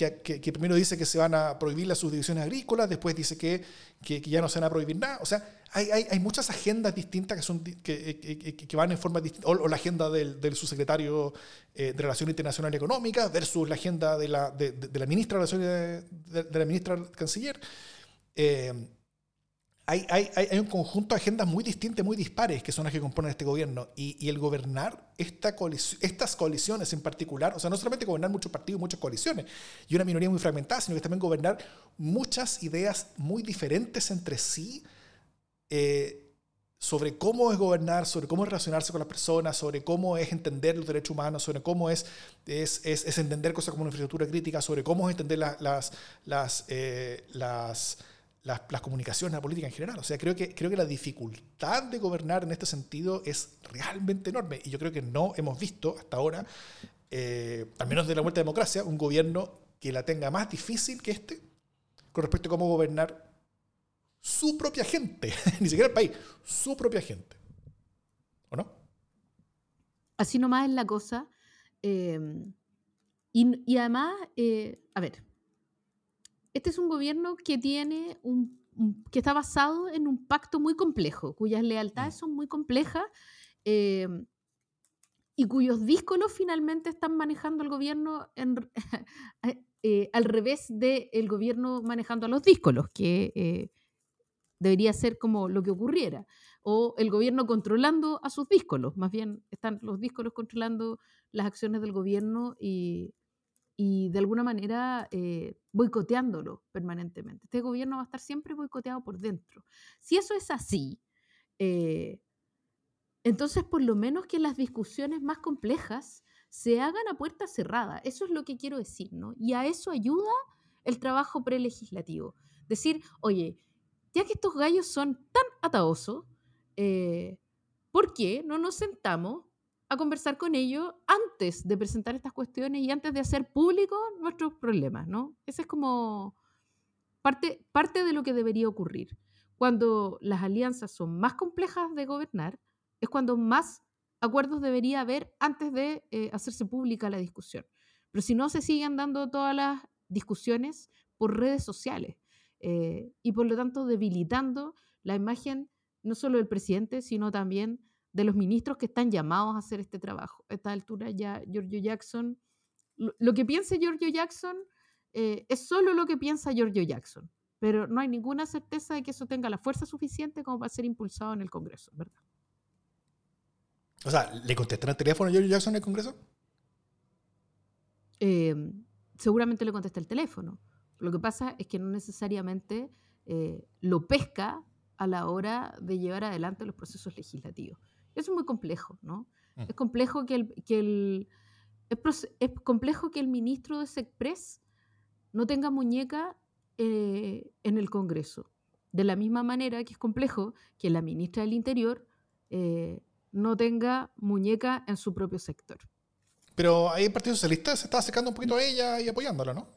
primero dice que se van a prohibir las subdivisiones agrícolas, después dice que, que, ya no se van a prohibir nada. O sea, hay, hay, hay muchas agendas distintas que, son, que, van en forma distinta, o, la agenda del, del subsecretario eh, de Relaciones Internacionales Económicas versus la agenda de la, de, la ministra de Relaciones de, la ministra Canciller. Eh, hay, hay, un conjunto de agendas muy distintas, muy dispares, que son las que componen este gobierno. Y, el gobernar esta estas coaliciones en particular, o sea, no solamente gobernar muchos partidos, muchas coaliciones, y una minoría muy fragmentada, sino que también gobernar muchas ideas muy diferentes entre sí eh, sobre cómo es gobernar, sobre cómo es relacionarse con las personas, sobre cómo es entender los derechos humanos, sobre cómo es, es, es, entender cosas como una infraestructura crítica, sobre cómo es entender las, las, eh, las las, comunicaciones, la política en general. O sea, creo que, creo que la dificultad de gobernar en este sentido es realmente enorme. Y yo creo que no hemos visto hasta ahora, eh, al menos de la vuelta a la democracia, un gobierno que la tenga más difícil que este con respecto a cómo gobernar su propia gente, ni siquiera el país, su propia gente. ¿O no? Así nomás es la cosa. Eh, y, y, además, eh, a ver, este es un gobierno que tiene un, que está basado en un pacto muy complejo, cuyas lealtades son muy complejas eh, y cuyos díscolos finalmente están manejando el gobierno eh, al revés del gobierno manejando a los díscolos, que eh, debería ser como lo que ocurriera, o el gobierno controlando a sus díscolos, más bien están los díscolos controlando las acciones del gobierno y y de alguna manera eh, boicoteándolo permanentemente. Este gobierno va a estar siempre boicoteado por dentro. Si eso es así, eh, entonces por lo menos que las discusiones más complejas se hagan a puerta cerrada. Eso es lo que quiero decir, ¿no? Y a eso ayuda el trabajo prelegislativo. Decir, oye, ya que estos gallos son tan ataosos, eh, ¿por qué no nos sentamos a conversar con ellos antes de presentar estas cuestiones y antes de hacer públicos nuestros problemas, ¿no? Ese es como parte, parte de lo que debería ocurrir. Cuando las alianzas son más complejas de gobernar, es cuando más acuerdos debería haber antes de eh, hacerse pública la discusión. Pero si no, se siguen dando todas las discusiones por redes sociales eh, y por lo tanto debilitando la imagen no solo del presidente, sino también de los ministros que están llamados a hacer este trabajo. A esta altura ya Giorgio Jackson, lo, que piense Giorgio Jackson eh, es solo lo que piensa Giorgio Jackson, pero no hay ninguna certeza de que eso tenga la fuerza suficiente como para ser impulsado en el Congreso, ¿verdad? O sea, ¿le contestaron el teléfono a Giorgio Jackson en el Congreso? Em, seguramente le contesta el teléfono. Lo que pasa es que no necesariamente eh, lo pesca a la hora de llevar adelante los procesos legislativos. Eso es muy complejo, ¿no? Mm. Es complejo que el, que el es, complejo que el ministro de SECPRES no tenga muñeca eh, en el Congreso. De la misma manera que es complejo que la ministra del Interior eh, no tenga muñeca en su propio sector. Pero ahí el Partido Socialista se está acercando un poquito a ella y apoyándola, ¿no?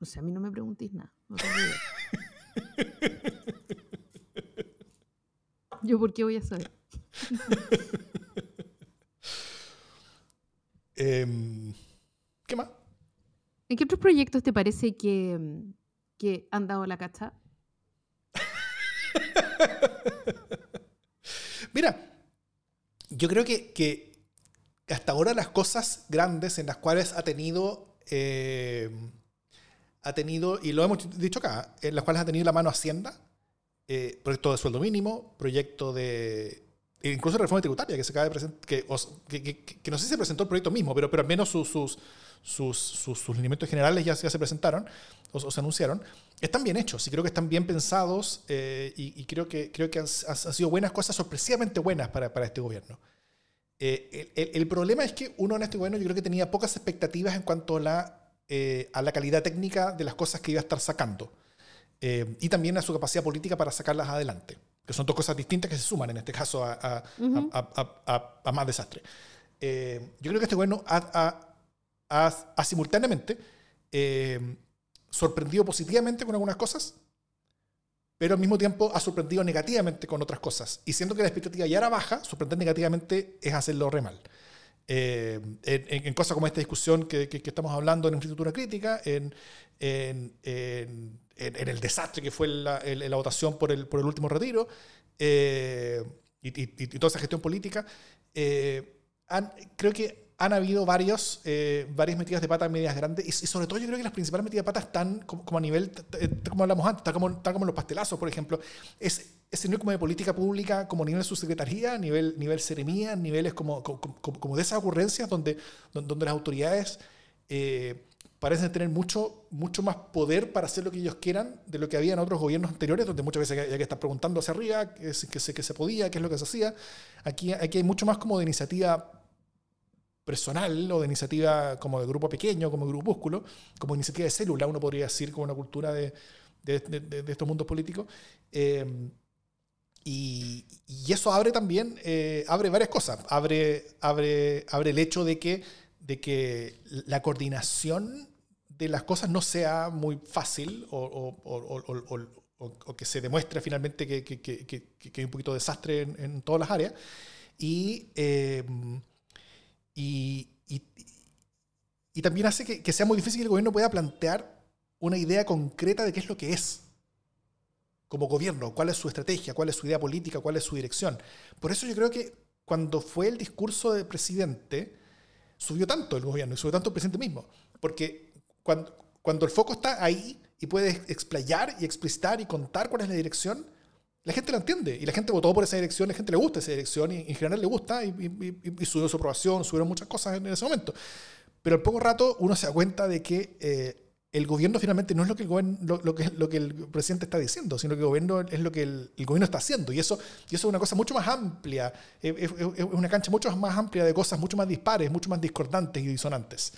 O sea, a mí no me preguntéis nada. ¿Yo por qué voy a saber? Em, ¿Qué más? ¿En qué otros proyectos te parece que, que han dado la cacha? Mira, yo creo que, que, hasta ahora las cosas grandes en las cuales ha tenido, em, ha tenido, y lo hemos dicho acá, en las cuales ha tenido la mano Hacienda, eh, proyecto de sueldo mínimo, proyecto de incluso reforma tributaria que se acaba de presentar, que, que, no sé si se presentó el proyecto mismo, pero, pero al menos sus, sus, sus, sus, lineamientos generales ya, ya se presentaron o, se anunciaron, están bien hechos y creo que están bien pensados eh, y, creo que, creo que han, sido buenas cosas, sorpresivamente buenas para, para este gobierno. Eh, el, el, problema es que uno en este gobierno yo creo que tenía pocas expectativas en cuanto a la, a la calidad técnica de las cosas que iba a estar sacando. Eh, y también a su capacidad política para sacarlas adelante. que son dos cosas distintas que se suman en este caso a, a, a, a más desastre. Eh, yo creo que este gobierno ha, simultáneamente eh, sorprendido positivamente con algunas cosas, pero al mismo tiempo ha sorprendido negativamente con otras cosas. Y siendo que la expectativa ya era baja, sorprender negativamente es hacerlo re mal. Eh, en, cosas como esta discusión que, estamos hablando en infraestructura crítica, en, en, el desastre que fue la, la votación por el, por el último retiro, eh, y, toda esa gestión política, eh, creo que han habido varios, varias metidas de pata medias grandes y, sobre todo yo creo que las principales metidas de pata están como, a nivel, como hablamos antes, están como, están como los pastelazos, por ejemplo. Es, nivel como de política pública, como nivel subsecretaría, nivel, nivel seremía, niveles como, como, como, de esas ocurrencias donde, donde las autoridades eh, parecen tener mucho, mucho más poder para hacer lo que ellos quieran de lo que había en otros gobiernos anteriores, donde muchas veces hay que estar preguntando hacia arriba qué, que que se podía, qué es lo que se hacía. Aquí, aquí hay mucho más como de iniciativa personal o de iniciativa como de grupo pequeño, como de grupúsculo, como iniciativa de célula, uno podría decir, como una cultura de, de, de, estos mundos políticos. Eh, y, eso abre también, eh, abre varias cosas. Abre, abre, abre el hecho de que, de que la coordinación de las cosas no sea muy fácil o, que se demuestre finalmente que, que, que, hay un poquito de desastre en, todas las áreas. Eh, y, y, y, también hace que sea muy difícil que el gobierno pueda plantear una idea concreta de qué es lo que es como gobierno, cuál es su estrategia, cuál es su idea política, cuál es su dirección. Por eso yo creo que cuando fue el discurso del presidente, subió tanto el gobierno y subió tanto el presidente mismo. Porque cuando, cuando el foco está ahí y puedes explayar y explicitar y contar cuál es la dirección, la gente lo entiende y la gente votó por esa dirección, la gente le gusta esa dirección y en general le gusta y, y, subió su aprobación, subieron muchas cosas en ese momento. Pero al poco rato uno se da cuenta de que eh, el gobierno finalmente no es lo que el, gobierno, lo, que, lo que el presidente está diciendo, sino que el gobierno es lo que el, gobierno está haciendo. Y eso, y eso es una cosa mucho más amplia, es, una cancha mucho más amplia de cosas mucho más dispares, mucho más discordantes y disonantes.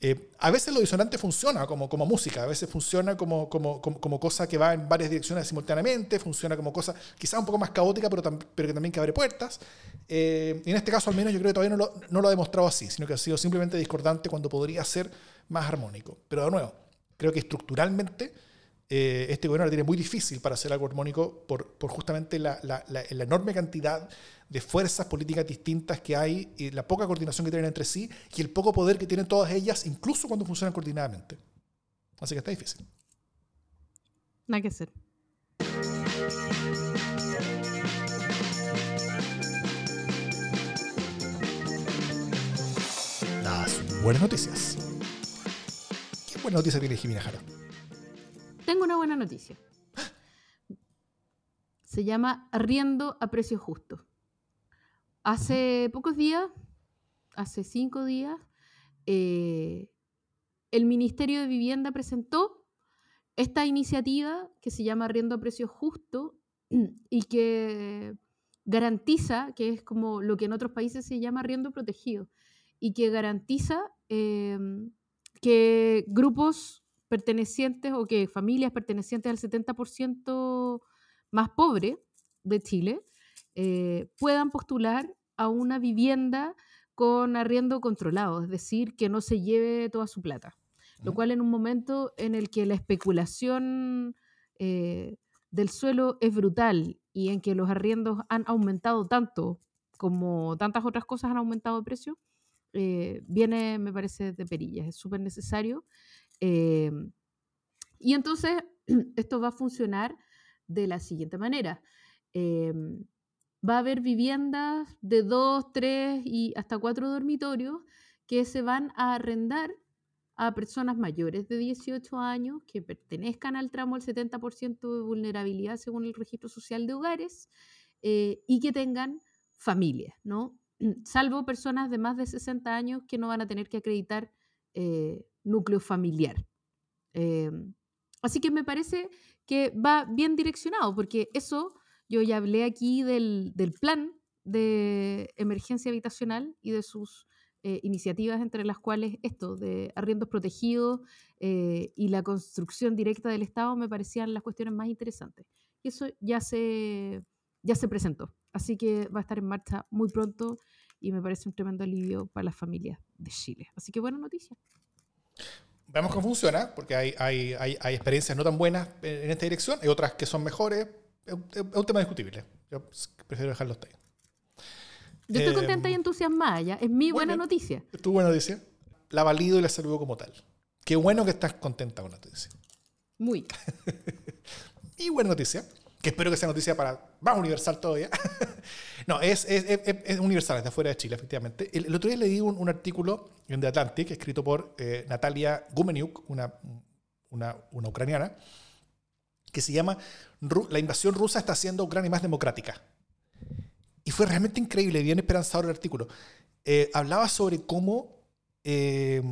Eh, a veces lo disonante funciona como, como música, a veces funciona como, como, como, cosa que va en varias direcciones simultáneamente, funciona como cosa quizás un poco más caótica, pero, pero que también que abre puertas. Eh, y en este caso, al menos, yo creo que todavía no lo, no lo ha demostrado así, sino que ha sido simplemente discordante cuando podría ser más armónico. Pero de nuevo, creo que estructuralmente eh, este gobierno lo tiene muy difícil para hacer algo armónico por, por justamente la, la, la, enorme cantidad de fuerzas políticas distintas que hay, y la poca coordinación que tienen entre sí y el poco poder que tienen todas ellas, incluso cuando funcionan coordinadamente. Así que está difícil. Nada que hacer. Las buenas noticias buena noticia Jimena? Tengo una buena noticia. Se llama Arriendo a precio justo. Hace pocos días, hace cinco días, eh, el Ministerio de Vivienda presentó esta iniciativa que se llama Arriendo a precio justo y que garantiza, que es como lo que en otros países se llama arriendo protegido, y que garantiza eh, que grupos pertenecientes o que familias pertenecientes al 70% más pobre de Chile eh, puedan postular a una vivienda con arriendo controlado, es decir, que no se lleve toda su plata. Lo cual en un momento en el que la especulación eh, del suelo es brutal y en que los arriendos han aumentado tanto como tantas otras cosas han aumentado de precio, eh, viene, me parece, de perillas, es súper necesario. Eh, y entonces, esto va a funcionar de la siguiente manera. Eh, va a haber viviendas de dos, tres y hasta cuatro dormitorios que se van a arrendar a personas mayores de 18 años que pertenezcan al tramo del 70% de vulnerabilidad según el registro social de hogares y que tengan familias, ¿no? Salvo personas de más de 60 años que no van a tener que acreditar eh, núcleo familiar. Eh, así que me parece que va bien direccionado, porque eso, yo ya hablé aquí del, plan de emergencia habitacional y de sus eh, iniciativas, entre las cuales esto, de arriendos protegidos y la construcción directa del Estado, me parecían las cuestiones más interesantes. Y eso ya se, ya se presentó. Así que va a estar en marcha muy pronto y me parece un tremendo alivio para las familias de Chile. Así que buena noticia. Veamos cómo funciona, porque hay, hay, hay, hay experiencias no tan buenas en esta dirección, hay otras que son mejores. Es, un tema discutible. Yo prefiero dejarlo ahí. Yo estoy contenta y em, entusiasmada, ya. Es mi buena noticia. Es tu buena noticia. La valido y la saludo como tal. Qué bueno que estás contenta con la noticia. Muy. y buena noticia que espero que sea noticia para más universal todavía. no, es, es, es, universal, es de afuera de Chile, efectivamente. El, otro día leí un, un, artículo en The Atlantic, escrito por eh, Natalia Gumeniuk, una, una, una, ucraniana, que se llama La invasión rusa está haciendo Ucrania más democrática. Y fue realmente increíble, bien esperanzador el artículo. Eh, hablaba sobre cómo eh,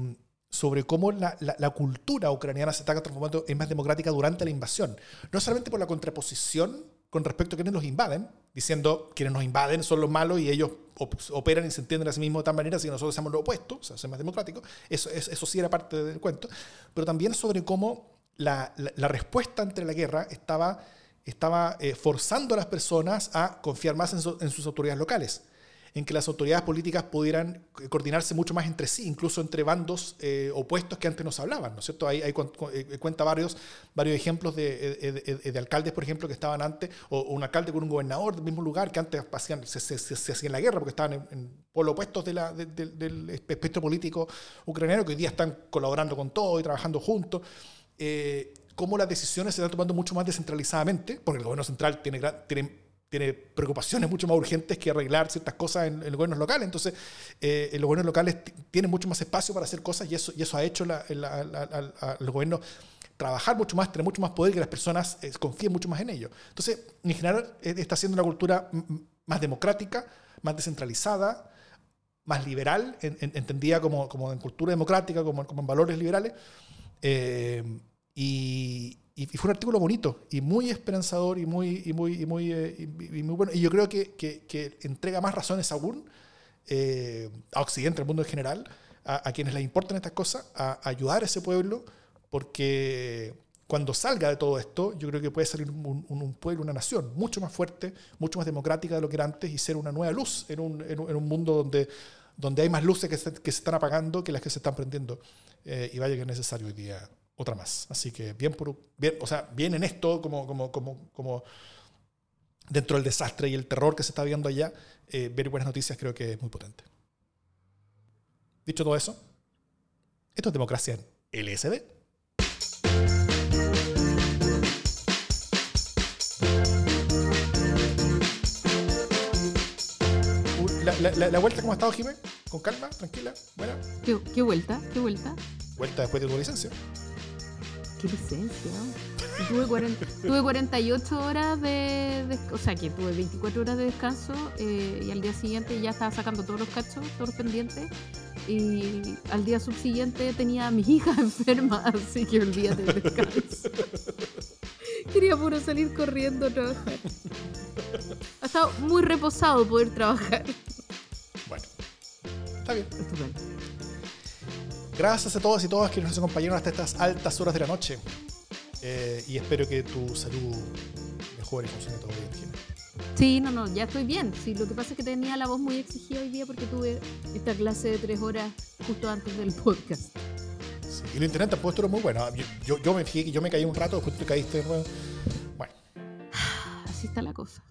sobre cómo la, cultura ucraniana se está transformando en más democrática durante la invasión. No solamente por la contraposición con respecto a quienes los invaden, diciendo quienes nos invaden son los malos y ellos operan y se entienden a sí mismos de tal manera, si nosotros seamos lo opuesto, o sea, ser más democráticos, eso, eso sí era parte del cuento, pero también sobre cómo la, respuesta ante la guerra estaba, estaba eh, forzando a las personas a confiar más en sus autoridades locales en que las autoridades políticas pudieran coordinarse mucho más entre sí, incluso entre bandos eh, opuestos que antes no se hablaban, ¿no es cierto? Hay, eh, cuenta varios, varios ejemplos de, de, alcaldes, por ejemplo, que estaban antes, o, un alcalde con un gobernador del mismo lugar que antes hacían, se, hacían la guerra porque estaban en, en opuestos del espectro político ucraniano, que hoy día están colaborando con todo y trabajando juntos. Eh, cómo las decisiones se están tomando mucho más descentralizadamente, porque el gobierno central tiene, tiene tiene preocupaciones mucho más urgentes que arreglar ciertas cosas en, los gobiernos locales. Entonces, eh, los gobiernos locales tienen mucho más espacio para hacer cosas y eso, y eso ha hecho a los gobiernos trabajar mucho más, tener mucho más poder y que las personas eh, confíen mucho más en ellos. Entonces, en general, eh, está siendo una cultura más democrática, más descentralizada, más liberal, entendida como, como en cultura democrática, como, como en valores liberales. y, y, fue un artículo bonito y muy esperanzador y muy, y muy, y muy, eh, y, muy bueno. Y yo creo que, que, entrega más razones aún eh, a Occidente, al mundo en general, a, quienes les importan estas cosas, a, ayudar a ese pueblo, porque cuando salga de todo esto, yo creo que puede salir un, un, pueblo, una nación mucho más fuerte, mucho más democrática de lo que era antes y ser una nueva luz en un, en un, mundo donde, donde hay más luces que se, que se están apagando que las que se están prendiendo. Eh, y vaya que es necesario hoy día otra más. Así que bien, por, bien, o sea, bien en esto, como, como, como, como dentro del desastre y el terror que se está viendo allá, eh, ver buenas noticias creo que es muy potente. Dicho todo eso, esto es democracia en LSD. La, la, la, vuelta, ¿cómo ha estado, Jiménez? ¿Con calma? ¿Tranquila? ¿Buena? ¿Qué, ¿Qué, vuelta? ¿Qué vuelta? Vuelta después de tu licencia. ¿Qué licencia? Tuve, 48 horas de, O sea, que tuve 24 horas de descanso eh, y al día siguiente ya estaba sacando todos los cachos, todos los pendientes. Y al día subsiguiente tenía a mi hija enferma, así que olvídate del descanso. Quería puro salir corriendo a trabajar. Ha estado muy reposado poder trabajar. Bueno, está bien. Estupendo. Gracias a todos y todas que nos acompañaron hasta estas altas horas de la noche. Eh, y espero que tu salud mejore y funcione todo bien, Sí, no, no, ya estoy bien. Sí, lo que pasa es que tenía la voz muy exigida hoy día porque tuve esta clase de tres horas justo antes del podcast. Sí, y lo internet tampoco estuvo muy bueno. Yo, yo, me fijé que yo me caí un rato, después tú caíste de nuevo. Bueno. Así está la cosa.